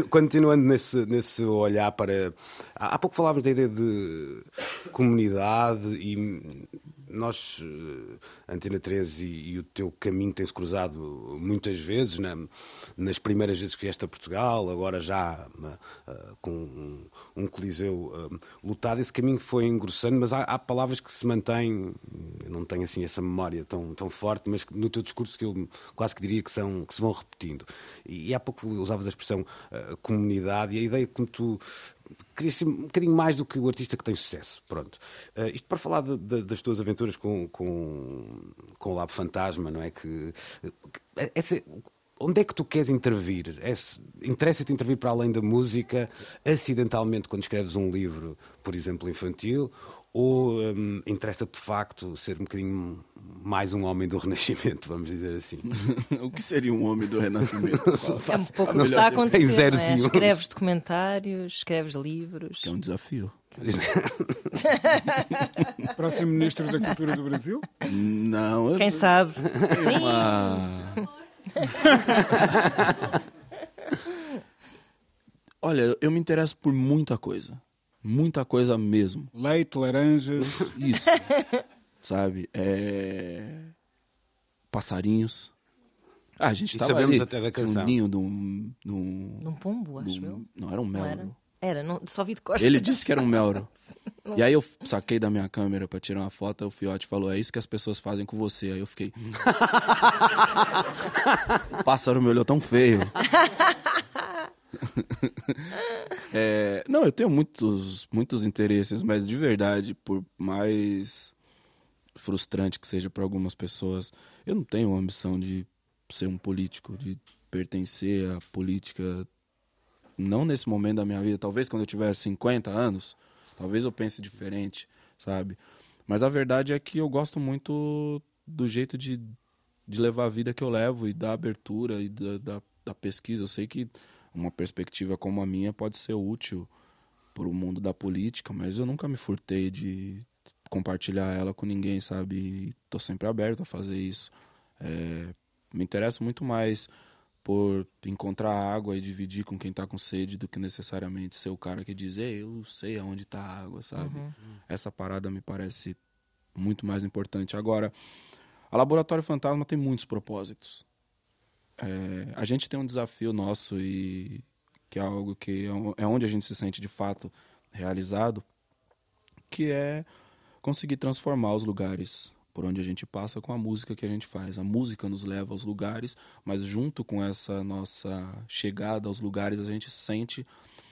Continuando nesse, nesse olhar para. Há há pouco falávamos da ideia de comunidade e nós, eh, Antena 13 e, e o teu caminho tem-se cruzado muitas vezes, na- nas primeiras vezes que vieste a Portugal, agora já eh, com um, um coliseu eh, lotado. Esse caminho foi engrossando, mas há, há palavras que se mantêm, eu não tenho assim essa memória tão, tão forte, mas no teu discurso que eu quase que diria que, são, que se vão repetindo. E, e há pouco usavas a expressão eh, comunidade e a ideia como tu querias ser um bocadinho mais do que o artista que tem sucesso. Pronto. Eh, isto para falar de- de- das tuas aventuras com, com, com o Lab Fantasma, não é? Que, eh, essa- onde é que tu queres intervir? É Interessa-te intervir para além da música, acidentalmente, quando escreves um livro, por exemplo, infantil? Ou hum, interessa-te de facto ser um bocadinho mais um homem do Renascimento, vamos dizer assim? o que seria um homem do renascimento? É um pouco o que está a Tem acontecer. não é? e. Escreves documentários, escreves livros. Que é um desafio. Próximo Ministro da Cultura do Brasil. Não, eu Quem sabe? Sim. uma... Olha, eu me interesso por muita coisa. Muita coisa mesmo. Leite, laranjas. Isso. Sabe? É... Passarinhos. Ah, a gente E tava sabemos ali. até da canção. Um ninho de um... de um- Num pombo, de acho um- eu. Não, era um Não melro. era? Era, não, só vi de costas. Ele disse que era um melro. E aí eu saquei da minha câmera pra tirar uma foto, o Fiote falou, é isso que as pessoas fazem com você. Aí eu fiquei... o pássaro me olhou tão feio. É, não, eu tenho muitos, muitos interesses, mas de verdade, por mais frustrante que seja para algumas pessoas, eu não tenho a ambição de ser um político, de pertencer à política não nesse momento da minha vida, talvez quando eu tiver 50 anos, talvez eu pense diferente, sabe? Mas a verdade é que eu gosto muito do jeito de, de levar a vida que eu levo e da abertura e da, da, da pesquisa. Eu sei que uma perspectiva como a minha pode ser útil para o mundo da política, mas eu nunca me furtei de compartilhar ela com ninguém, sabe? E tô sempre aberto a fazer isso. É, me interesso muito mais por encontrar água e dividir com quem tá com sede do que necessariamente ser o cara que diz, eu sei aonde tá a água, sabe? Essa parada me parece muito mais importante. Agora, a Laboratório Fantasma tem muitos propósitos. É, a gente tem um desafio nosso e que é algo que é é onde a gente se sente de fato realizado, que é conseguir transformar os lugares por onde a gente passa com a música que a gente faz. A música nos leva aos lugares, mas junto com essa nossa chegada aos lugares, a gente sente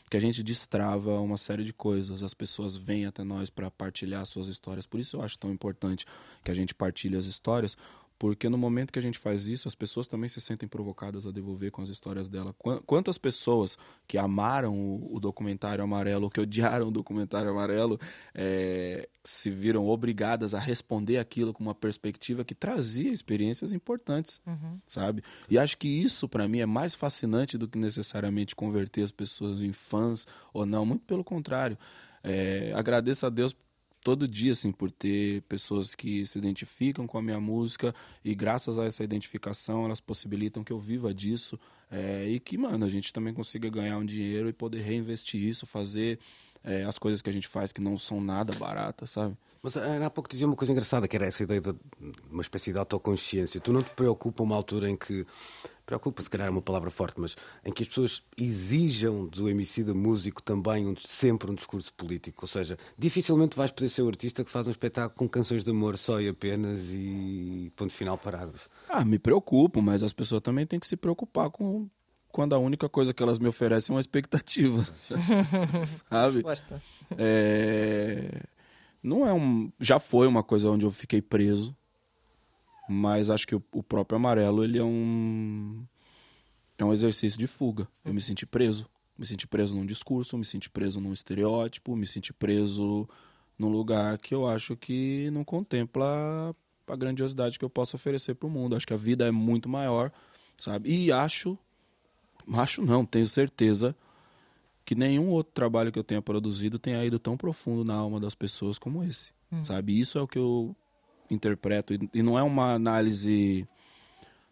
que a gente destrava uma série de coisas. As pessoas vêm até nós para partilhar suas histórias. Por isso eu acho tão importante que a gente partilhe as histórias, porque no momento que a gente faz isso, as pessoas também se sentem provocadas a devolver com as histórias dela. Quan- Quantas pessoas que amaram o, documentário amarelo, que odiaram o documentário amarelo, eh, se viram obrigadas a responder aquilo com uma perspectiva que trazia experiências importantes, sabe? E acho que isso, para mim, é mais fascinante do que necessariamente converter as pessoas em fãs ou não. Muito pelo contrário. Eh, agradeço a Deus todo dia, assim, por ter pessoas que se identificam com a minha música e graças a essa identificação elas possibilitam que eu viva disso é, e que, mano, a gente também consiga ganhar um dinheiro e poder reinvestir isso, fazer é, as coisas que a gente faz que não são nada baratas, sabe? Mas Ana há pouco dizia uma coisa engraçada, que era essa ideia de uma espécie de autoconsciência. Tu não te preocupa uma altura em que preocupa, se calhar é uma palavra forte, mas em que as pessoas exijam do MC da músico também um, sempre um discurso político. Ou seja, dificilmente vais poder ser um artista que faz um espetáculo com canções de amor só e apenas e ponto final parágrafo. Ah, me preocupo, mas as pessoas também têm que se preocupar com quando a única coisa que elas me oferecem é uma expectativa. sabe? Resposta. É... Não é um. Já foi uma coisa onde eu fiquei preso. Mas acho que o, o próprio amarelo, ele é um. É um exercício de fuga. Eu me senti preso. Me senti preso num discurso, me senti preso num estereótipo, me senti preso num lugar que eu acho que não contempla a grandiosidade que eu posso oferecer para o mundo. Acho que a vida é muito maior, sabe? E acho, acho não, tenho certeza que nenhum outro trabalho que eu tenha produzido tenha ido tão profundo na alma das pessoas como esse, sabe? Isso é o que eu interpreto e, não é uma análise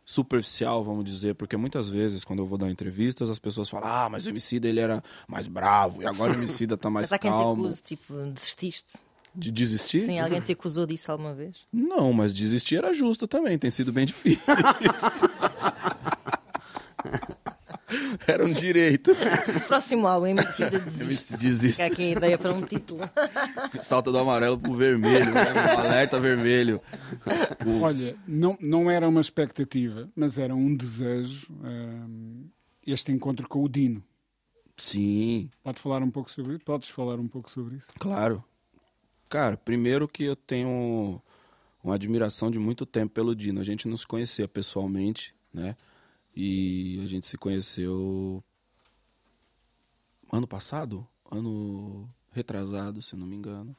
superficial, vamos dizer, porque muitas vezes quando eu vou dar entrevistas as pessoas falam: "Ah, mas o Emicida ele era mais bravo e agora o Emicida tá mais Mas há quem te calmo". acuse, tipo, desististe. De desistir? Sim, alguém te acusou disso alguma vez? Não, mas desistir era justo também, tem sido bem difícil. Era um direito. Próximo álbum, MC da Desiste. Desiste. Fica aqui a ideia para um título. Salta do amarelo pro vermelho, né? um alerta vermelho. Olha, não, não era uma expectativa, mas era um desejo hum, este encontro com o Dino. Sim, Pode falar um pouco sobre isso? Podes falar um pouco sobre isso? claro. Cara, primeiro que eu tenho uma admiração de muito tempo pelo Dino. A gente não se conhecia pessoalmente, né? E a gente se conheceu ano passado, ano retrasado, se não me engano.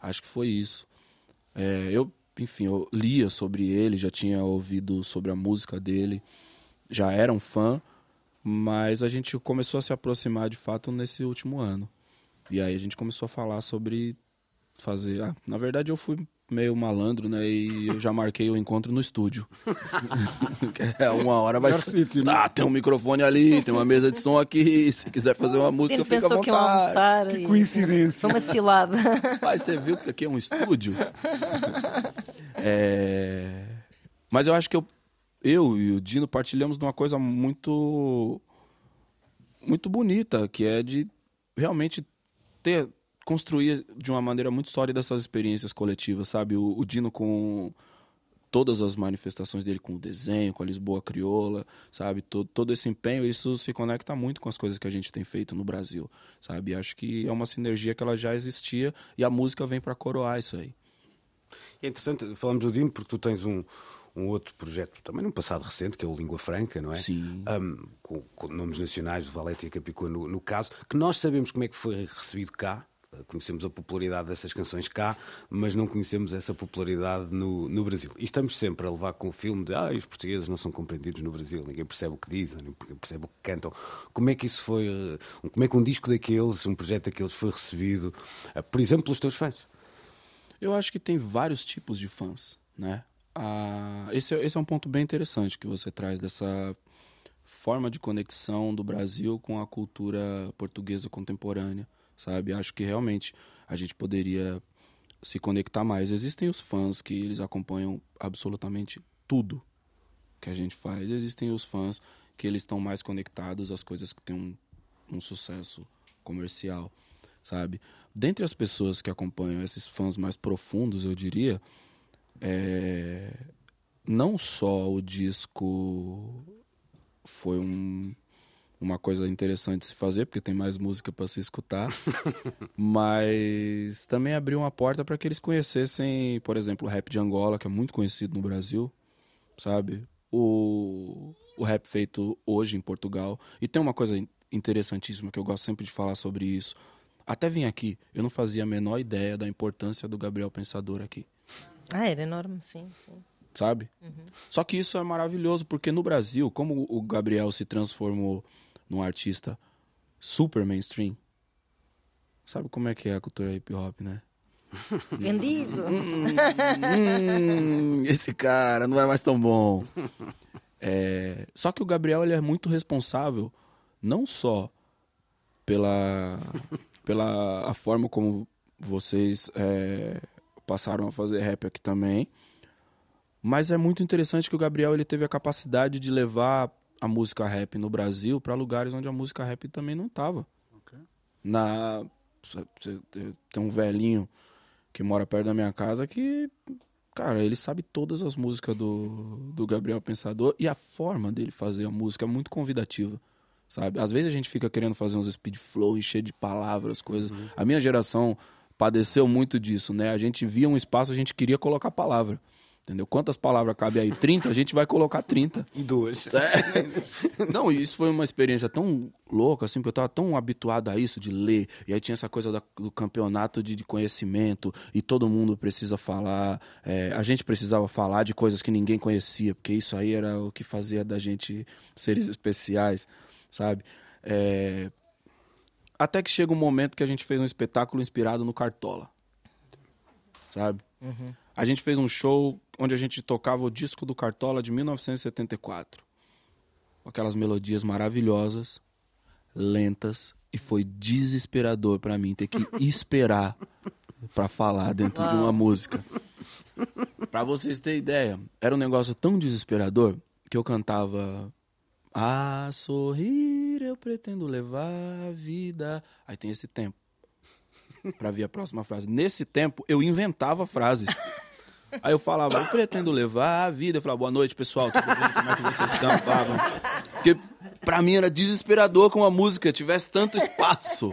Acho que foi isso. É, eu, enfim, eu lia sobre ele, já tinha ouvido sobre a música dele, já era um fã, mas a gente começou a se aproximar de fato nesse último ano. E aí a gente começou a falar sobre fazer. Ah, na verdade, eu fui meio malandro, né? E eu já marquei o encontro no estúdio. É uma hora vai ser. né? Ah, tem um microfone ali, tem uma mesa de som aqui. Se quiser fazer uma música, Ele fica à pensou que iam vontade. almoçar. Que e- coincidência. Foi uma cilada. Pai, você viu que aqui é um estúdio? É, Mas eu acho que eu, eu e o Dino partilhamos de uma coisa muito muito bonita, que é de realmente ter construir de uma maneira muito sólida essas experiências coletivas, sabe? O, o Dino com todas as manifestações dele com o desenho, com a Lisboa crioula, sabe? Todo, todo esse empenho, isso se conecta muito com as coisas que a gente tem feito no Brasil, sabe? Acho que é uma sinergia que ela já existia e a música vem para coroar isso aí. É interessante, falamos do Dino porque tu tens um, um outro projeto também num passado recente, que é o Língua Franca, não é? Sim. Um, com, com nomes nacionais, Valete e Capicua no, no caso, que nós sabemos como é que foi recebido cá. Conhecemos a popularidade dessas canções cá, mas não conhecemos essa popularidade no, no Brasil. E estamos sempre a levar com o filme de ah, os portugueses não são compreendidos no Brasil, ninguém percebe o que dizem, ninguém percebe o que cantam. Como é que isso foi, uh, como é que um disco daqueles, um projeto daqueles foi recebido, uh, por exemplo, pelos teus fãs? Eu acho que tem vários tipos de fãs, né? Ah, esse, é- esse é um ponto bem interessante que você traz dessa forma de conexão do Brasil com a cultura portuguesa contemporânea, sabe? Acho que realmente a gente poderia se conectar mais. Existem os fãs que eles acompanham absolutamente tudo que a gente faz. Existem os fãs que eles estão mais conectados às coisas que têm um, um sucesso comercial, sabe? Dentre as pessoas que acompanham esses fãs mais profundos, eu diria, é, não só o disco foi um, uma coisa interessante de se fazer, porque tem mais música para se escutar, mas também abriu uma porta para que eles conhecessem, por exemplo, o rap de Angola, que é muito conhecido no Brasil, sabe? O, o rap feito hoje em Portugal. E tem uma coisa interessantíssima que eu gosto sempre de falar sobre isso. Até vim aqui, eu não fazia a menor ideia da importância do Gabriel Pensador aqui Ah, era enorme, sim, sim. sabe? Só que isso é maravilhoso, porque no Brasil, como o Gabriel se transformou num artista super mainstream, sabe como é que é a cultura hip hop, né? Vendido! Hum, esse cara não é mais tão bom. É, só que o Gabriel ele é muito responsável, não só pela, pela a forma como vocês é, passaram a fazer rap aqui também, Mas é muito interessante que o Gabriel ele teve a capacidade de levar a música rap no Brasil para lugares onde a música rap também não tava. Na tem um velhinho que mora perto da minha casa que cara, ele sabe todas as músicas do, do Gabriel Pensador e a forma dele fazer a música é muito convidativa. Sabe? Às vezes a gente fica querendo fazer uns speed flow encher de palavras, coisas. Uhum. A minha geração padeceu muito disso, né? A gente via um espaço, a gente queria colocar palavra. Entendeu? Quantas palavras cabe aí? 30? A gente vai colocar 30. E duas. É. Não, isso foi uma experiência tão louca, assim, porque eu tava tão habituado a isso, de ler. E aí tinha essa coisa da- do campeonato de, de conhecimento, e todo mundo precisa falar. é, a gente precisava falar de coisas que ninguém conhecia, porque isso aí era o que fazia da gente seres especiais, sabe? É, Até que chega um momento que a gente fez um espetáculo inspirado no Cartola. Sabe? A gente fez um show onde a gente tocava o disco do Cartola de 1974. Com aquelas melodias maravilhosas, lentas, e foi desesperador pra mim ter que esperar pra falar dentro de uma música. Pra vocês terem ideia, era um negócio tão desesperador que eu cantava A sorrir eu pretendo levar a vida. Aí tem esse tempo pra vir a próxima frase. Nesse tempo eu inventava frases. Aí eu falava, eu pretendo levar a vida. Eu falava, boa noite, pessoal, tudo bem? Como é que vocês estão? Porque pra mim era desesperador que uma música tivesse tanto espaço.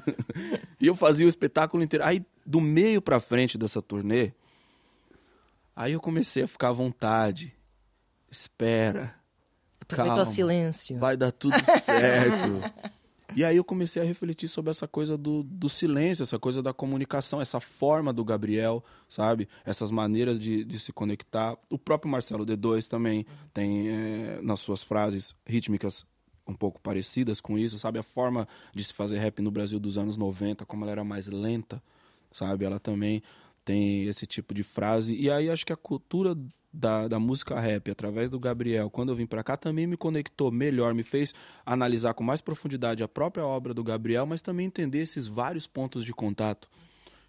e eu fazia o espetáculo inteiro. Aí, do meio pra frente dessa turnê, aí eu comecei a ficar à vontade. Espera. Aproveita calma, o silêncio. Vai dar tudo certo. E aí eu comecei a refletir sobre essa coisa do, do silêncio, essa coisa da comunicação, essa forma do Gabriel, sabe? Essas maneiras de, de se conectar. O próprio Marcelo D2 também tem eh, nas suas frases rítmicas um pouco parecidas com isso, sabe? A forma de se fazer rap no Brasil dos anos 90, como ela era mais lenta, sabe? Ela também tem esse tipo de frase. E aí acho que a cultura da, da música rap, através do Gabriel, quando eu vim pra cá, também me conectou melhor, me fez analisar com mais profundidade a própria obra do Gabriel, mas também entender esses vários pontos de contato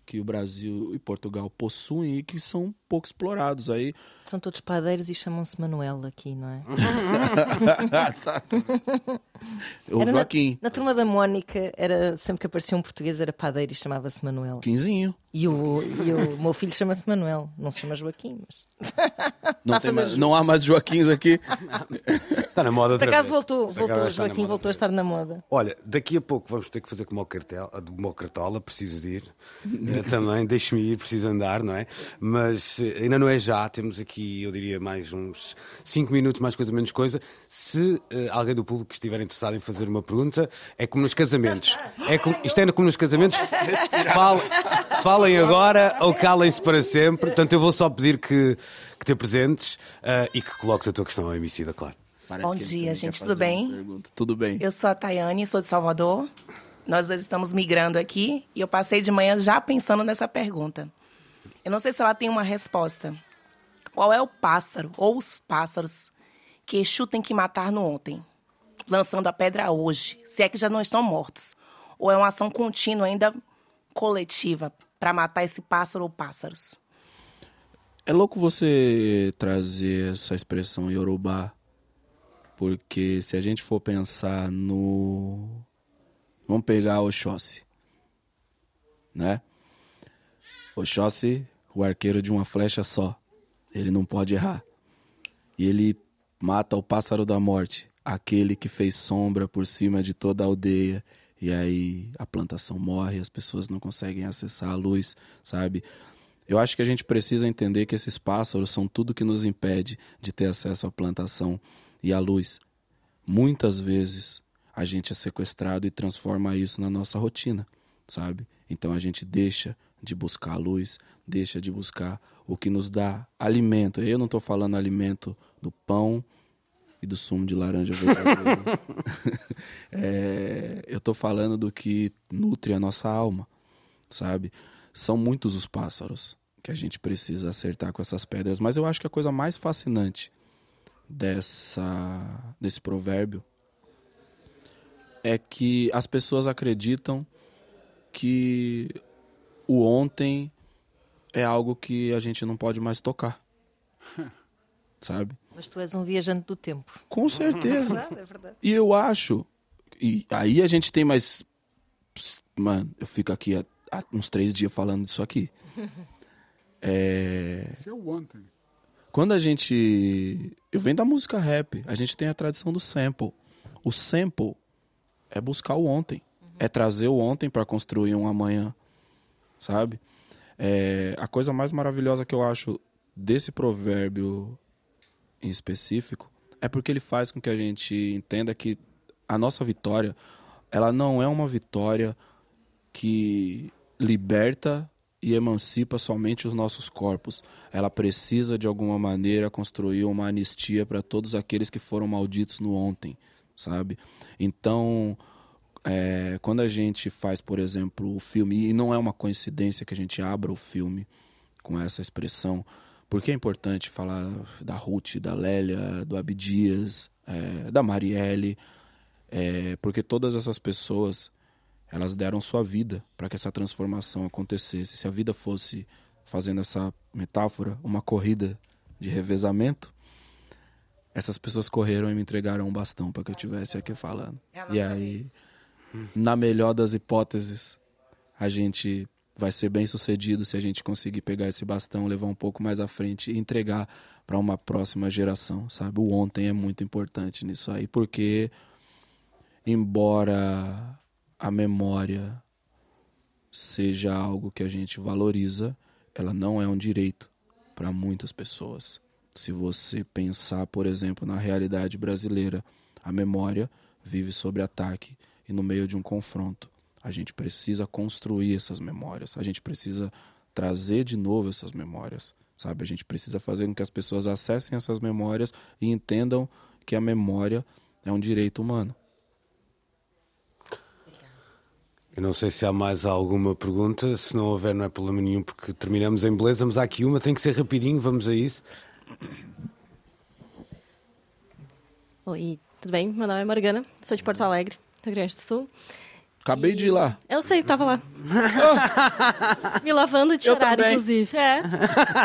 que o Brasil e Portugal possuem e que são pouco explorados aí. São todos padeiros e chamam-se Manuel aqui, não é? o Era Joaquim, Na, na turma da Mónica, era, sempre que aparecia um português era padeiro e chamava-se Manuel. Quinzinho. E o, e o meu filho chama-se Manuel. Não se chama Joaquim, mas. Não, tem mais- não há mais Joaquins aqui. Está na moda Por acaso voltou, Por voltou. Joaquim voltou a estar na moda. Olha, daqui a pouco vamos ter que fazer como o cartel, como o cartola, preciso de ir. Eh, Também, deixe-me ir, preciso andar, não é? Mas eh, ainda não é já, temos aqui, eu diria, mais uns 5 minutos, mais coisa, menos coisa. Se eh, alguém do público estiver interessado em fazer uma pergunta, é como nos casamentos. É como, isto é como nos casamentos. Fal- falem agora ou calem-se para sempre. Portanto, eu vou só pedir que, que te presentes eh, e que coloques a tua questão ao homicida, claro. Parece Bom dia, gente, tudo bem? Tudo bem. Eu sou a Tayane, sou de Salvador. Nós dois estamos migrando aqui e eu passei de manhã já pensando nessa pergunta. Eu não sei se ela tem uma resposta. Qual é o pássaro ou os pássaros que Exu tem que matar no ontem, lançando a pedra hoje, se é que já não estão mortos? Ou é uma ação contínua, ainda coletiva, para matar esse pássaro ou pássaros? É louco você trazer essa expressão Yorubá, porque se a gente for pensar no. Vamos pegar Oxóssi, né? Oxóssi, o arqueiro de uma flecha só. Ele não pode errar. E ele mata o pássaro da morte, aquele que fez sombra por cima de toda a aldeia. E aí a plantação morre, as pessoas não conseguem acessar a luz, sabe? Eu acho que a gente precisa entender que esses pássaros são tudo que nos impede de ter acesso à plantação e à luz. Muitas vezes a gente é sequestrado e transforma isso na nossa rotina, sabe? Então a gente deixa de buscar a luz, deixa de buscar o que nos dá alimento. Eu não estou falando alimento do pão e do sumo de laranja verdadeiro. É, eu estou falando do que nutre a nossa alma, sabe? São muitos os pássaros que a gente precisa acertar com essas pedras, mas eu acho que a coisa mais fascinante dessa desse provérbio é que as pessoas acreditam que o ontem é algo que a gente não pode mais tocar. Sabe? Mas tu és um viajante do tempo. Com certeza. É verdade, é verdade. E eu acho. E aí a gente tem mais. Mano, eu fico aqui há, há uns três dias falando disso aqui. É. Esse é o ontem. Quando a gente. Eu venho da música rap, a gente tem a tradição do sample. O sample é buscar o ontem. É trazer o ontem para construir um amanhã. Sabe? É, a coisa mais maravilhosa que eu acho desse provérbio em específico é porque ele faz com que a gente entenda que a nossa vitória ela não é uma vitória que liberta e emancipa somente os nossos corpos. Ela precisa, de alguma maneira, construir uma anistia para todos aqueles que foram malditos no ontem, sabe? Então, é, quando a gente faz, por exemplo, o filme, e não é uma coincidência que a gente abra o filme com essa expressão, porque é importante falar da Ruth, da Lélia, do Abdias, é, da Marielle, é, porque todas essas pessoas elas deram sua vida para que essa transformação acontecesse. Se a vida fosse, fazendo essa metáfora, uma corrida de revezamento, essas pessoas correram e me entregaram um bastão para que eu estivesse aqui falando. É a e aí, vez. na melhor das hipóteses, a gente vai ser bem sucedido se a gente conseguir pegar esse bastão, levar um pouco mais à frente e entregar para uma próxima geração, sabe? O ontem é muito importante nisso aí, porque embora a memória seja algo que a gente valoriza, ela não é um direito para muitas pessoas. Se você pensar, por exemplo, na realidade brasileira, a memória vive sob ataque e no meio de um confronto. A gente precisa construir essas memórias, a gente precisa trazer de novo essas memórias, sabe? A gente precisa fazer com que as pessoas acessem essas memórias e entendam que a memória é um direito humano. Eu não sei se há mais alguma pergunta. Se não houver, não é problema nenhum, porque terminamos em beleza. Mas há aqui uma, tem que ser rapidinho, vamos a isso. Oi, tudo bem? Meu nome é Morgana, sou de Porto Alegre, Rio Grande do Sul. Acabei de ir lá. Eu sei, tava lá. Me lavando de também. inclusive. É.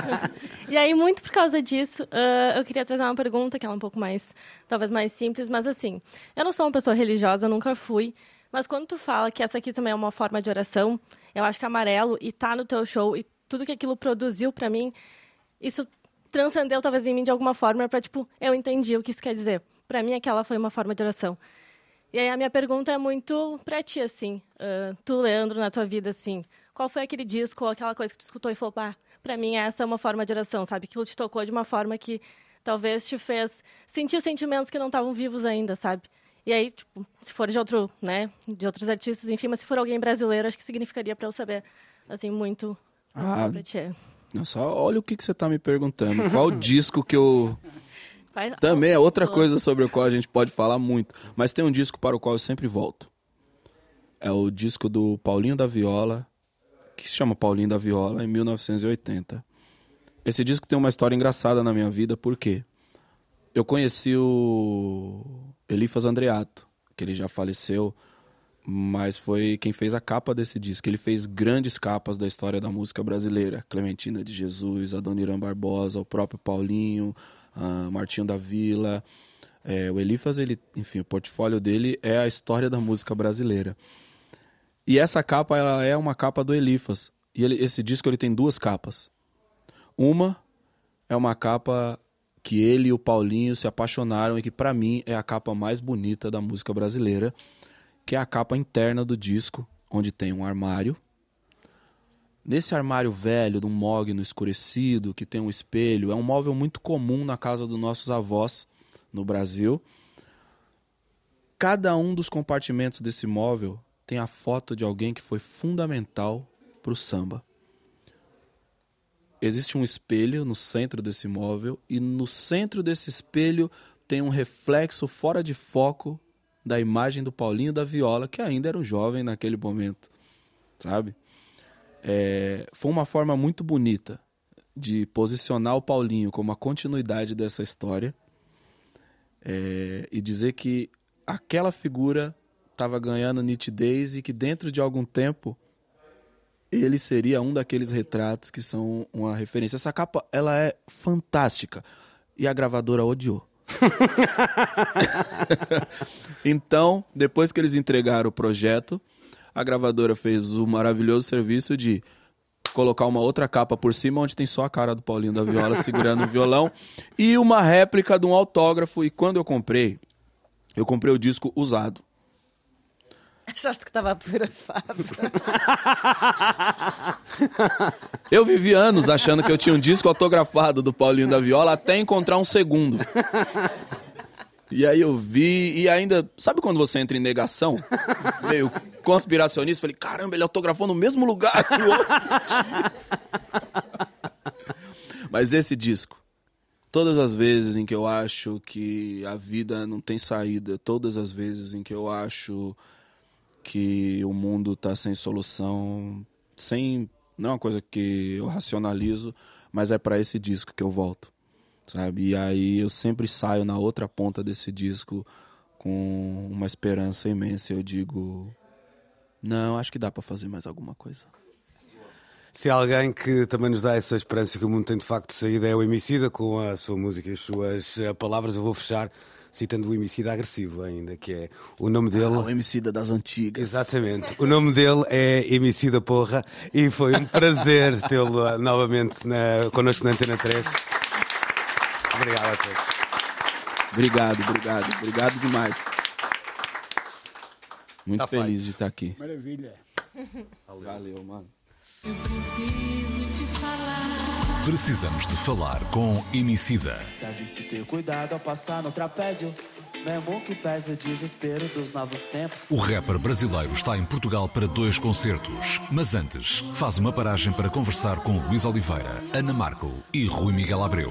e aí, muito por causa disso, ah, eu queria trazer uma pergunta que ela é um pouco mais, talvez mais simples, mas assim, eu não sou uma pessoa religiosa, nunca fui, mas quando tu fala que essa aqui também é uma forma de oração, eu acho que amarelo e tá no teu show e tudo que aquilo produziu pra mim, isso transcendeu talvez em mim de alguma forma para tipo, eu entendi o que isso quer dizer. Pra mim aquela foi uma forma de oração. E aí a minha pergunta é muito pra ti, assim. ah, tu, Leandro, na tua vida, assim. Qual foi aquele disco ou aquela coisa que tu escutou e falou, pá, pra mim essa é uma forma de oração, sabe? Aquilo te tocou de uma forma que talvez te fez sentir sentimentos que não estavam vivos ainda, sabe? E aí, tipo, se for de outro, né, de outros artistas, enfim, mas se for alguém brasileiro, acho que significaria pra eu saber, assim, muito Ah, pra ti. Nossa, olha o que, que você tá me perguntando. Qual disco que eu. Vai- Também é outra coisa sobre o qual a gente pode falar muito. Mas tem um disco para o qual eu sempre volto. É o disco do Paulinho da Viola, que se chama Paulinho da Viola, em 1980. Esse disco tem uma história engraçada na minha vida, por quê? Eu conheci o Elifas Andreato, que ele já faleceu, mas foi quem fez a capa desse disco. Ele fez grandes capas da história da música brasileira. Clementina de Jesus, Adoniran Barbosa, o próprio Paulinho, ah, Martinho da Vila. É, o Elifas, ele, enfim, o portfólio dele é a história da música brasileira. E essa capa, ela é uma capa do Elifas. E ele- esse disco ele tem duas capas. Uma é uma capa que ele e o Paulinho se apaixonaram e que pra mim é a capa mais bonita da música brasileira, que é a capa interna do disco, onde tem um armário. Nesse armário velho, de um mogno escurecido, que tem um espelho, é um móvel muito comum na casa dos nossos avós no Brasil. Cada um dos compartimentos desse móvel tem a foto de alguém que foi fundamental para o samba. Existe um espelho no centro desse móvel e no centro desse espelho tem um reflexo fora de foco da imagem do Paulinho da Viola, que ainda era um jovem naquele momento, sabe? É, foi uma forma muito bonita de posicionar o Paulinho como a continuidade dessa história é, e dizer que aquela figura estava ganhando nitidez e que dentro de algum tempo ele seria um daqueles retratos que são uma referência. Essa capa, ela é fantástica. E a gravadora odiou. então, depois que eles entregaram o projeto, a gravadora fez o maravilhoso serviço de colocar uma outra capa por cima onde tem só a cara do Paulinho da Viola segurando o violão e uma réplica de um autógrafo. E quando eu comprei, eu comprei o disco usado. Achaste que estava autografado? Eu vivi anos achando que eu tinha um disco autografado do Paulinho da Viola até encontrar um segundo. E aí eu vi, e ainda. Sabe quando você entra em negação? Meio conspiracionista, falei, caramba, ele autografou no mesmo lugar que o outro disco. Mas esse disco, todas as vezes em que eu acho que a vida não tem saída, todas as vezes em que eu acho que o mundo tá sem solução, sem. Não é uma coisa que eu racionalizo, mas é para esse disco que eu volto sabe? E aí eu sempre saio na outra ponta desse disco com uma esperança imensa. Eu digo, não, acho que dá para fazer mais alguma coisa. Se há alguém que também nos dá essa esperança que o mundo tem de facto saída é o Emicida, com a sua música e as suas eh, palavras. Eu vou fechar citando o Emicida agressivo ainda, que é o nome dele... Ah, o Emicida das antigas. Exatamente. O nome dele é Emicida Porra e foi um prazer tê-lo eh, novamente na, connosco na Antena 3. Obrigado a todos. Obrigado, obrigado, obrigado demais. Muito Tá feliz feito. de estar aqui. Maravilha. Valeu, mano. Eu preciso te falar. Precisamos de falar com Emicida. Deve-se ter cuidado ao passar no trapézio. Mesmo que pese o desespero dos novos tempos. O rapper brasileiro está em Portugal para dois concertos. Mas antes, faz uma paragem para conversar com Luís Oliveira, Ana Markel e Rui Miguel Abreu.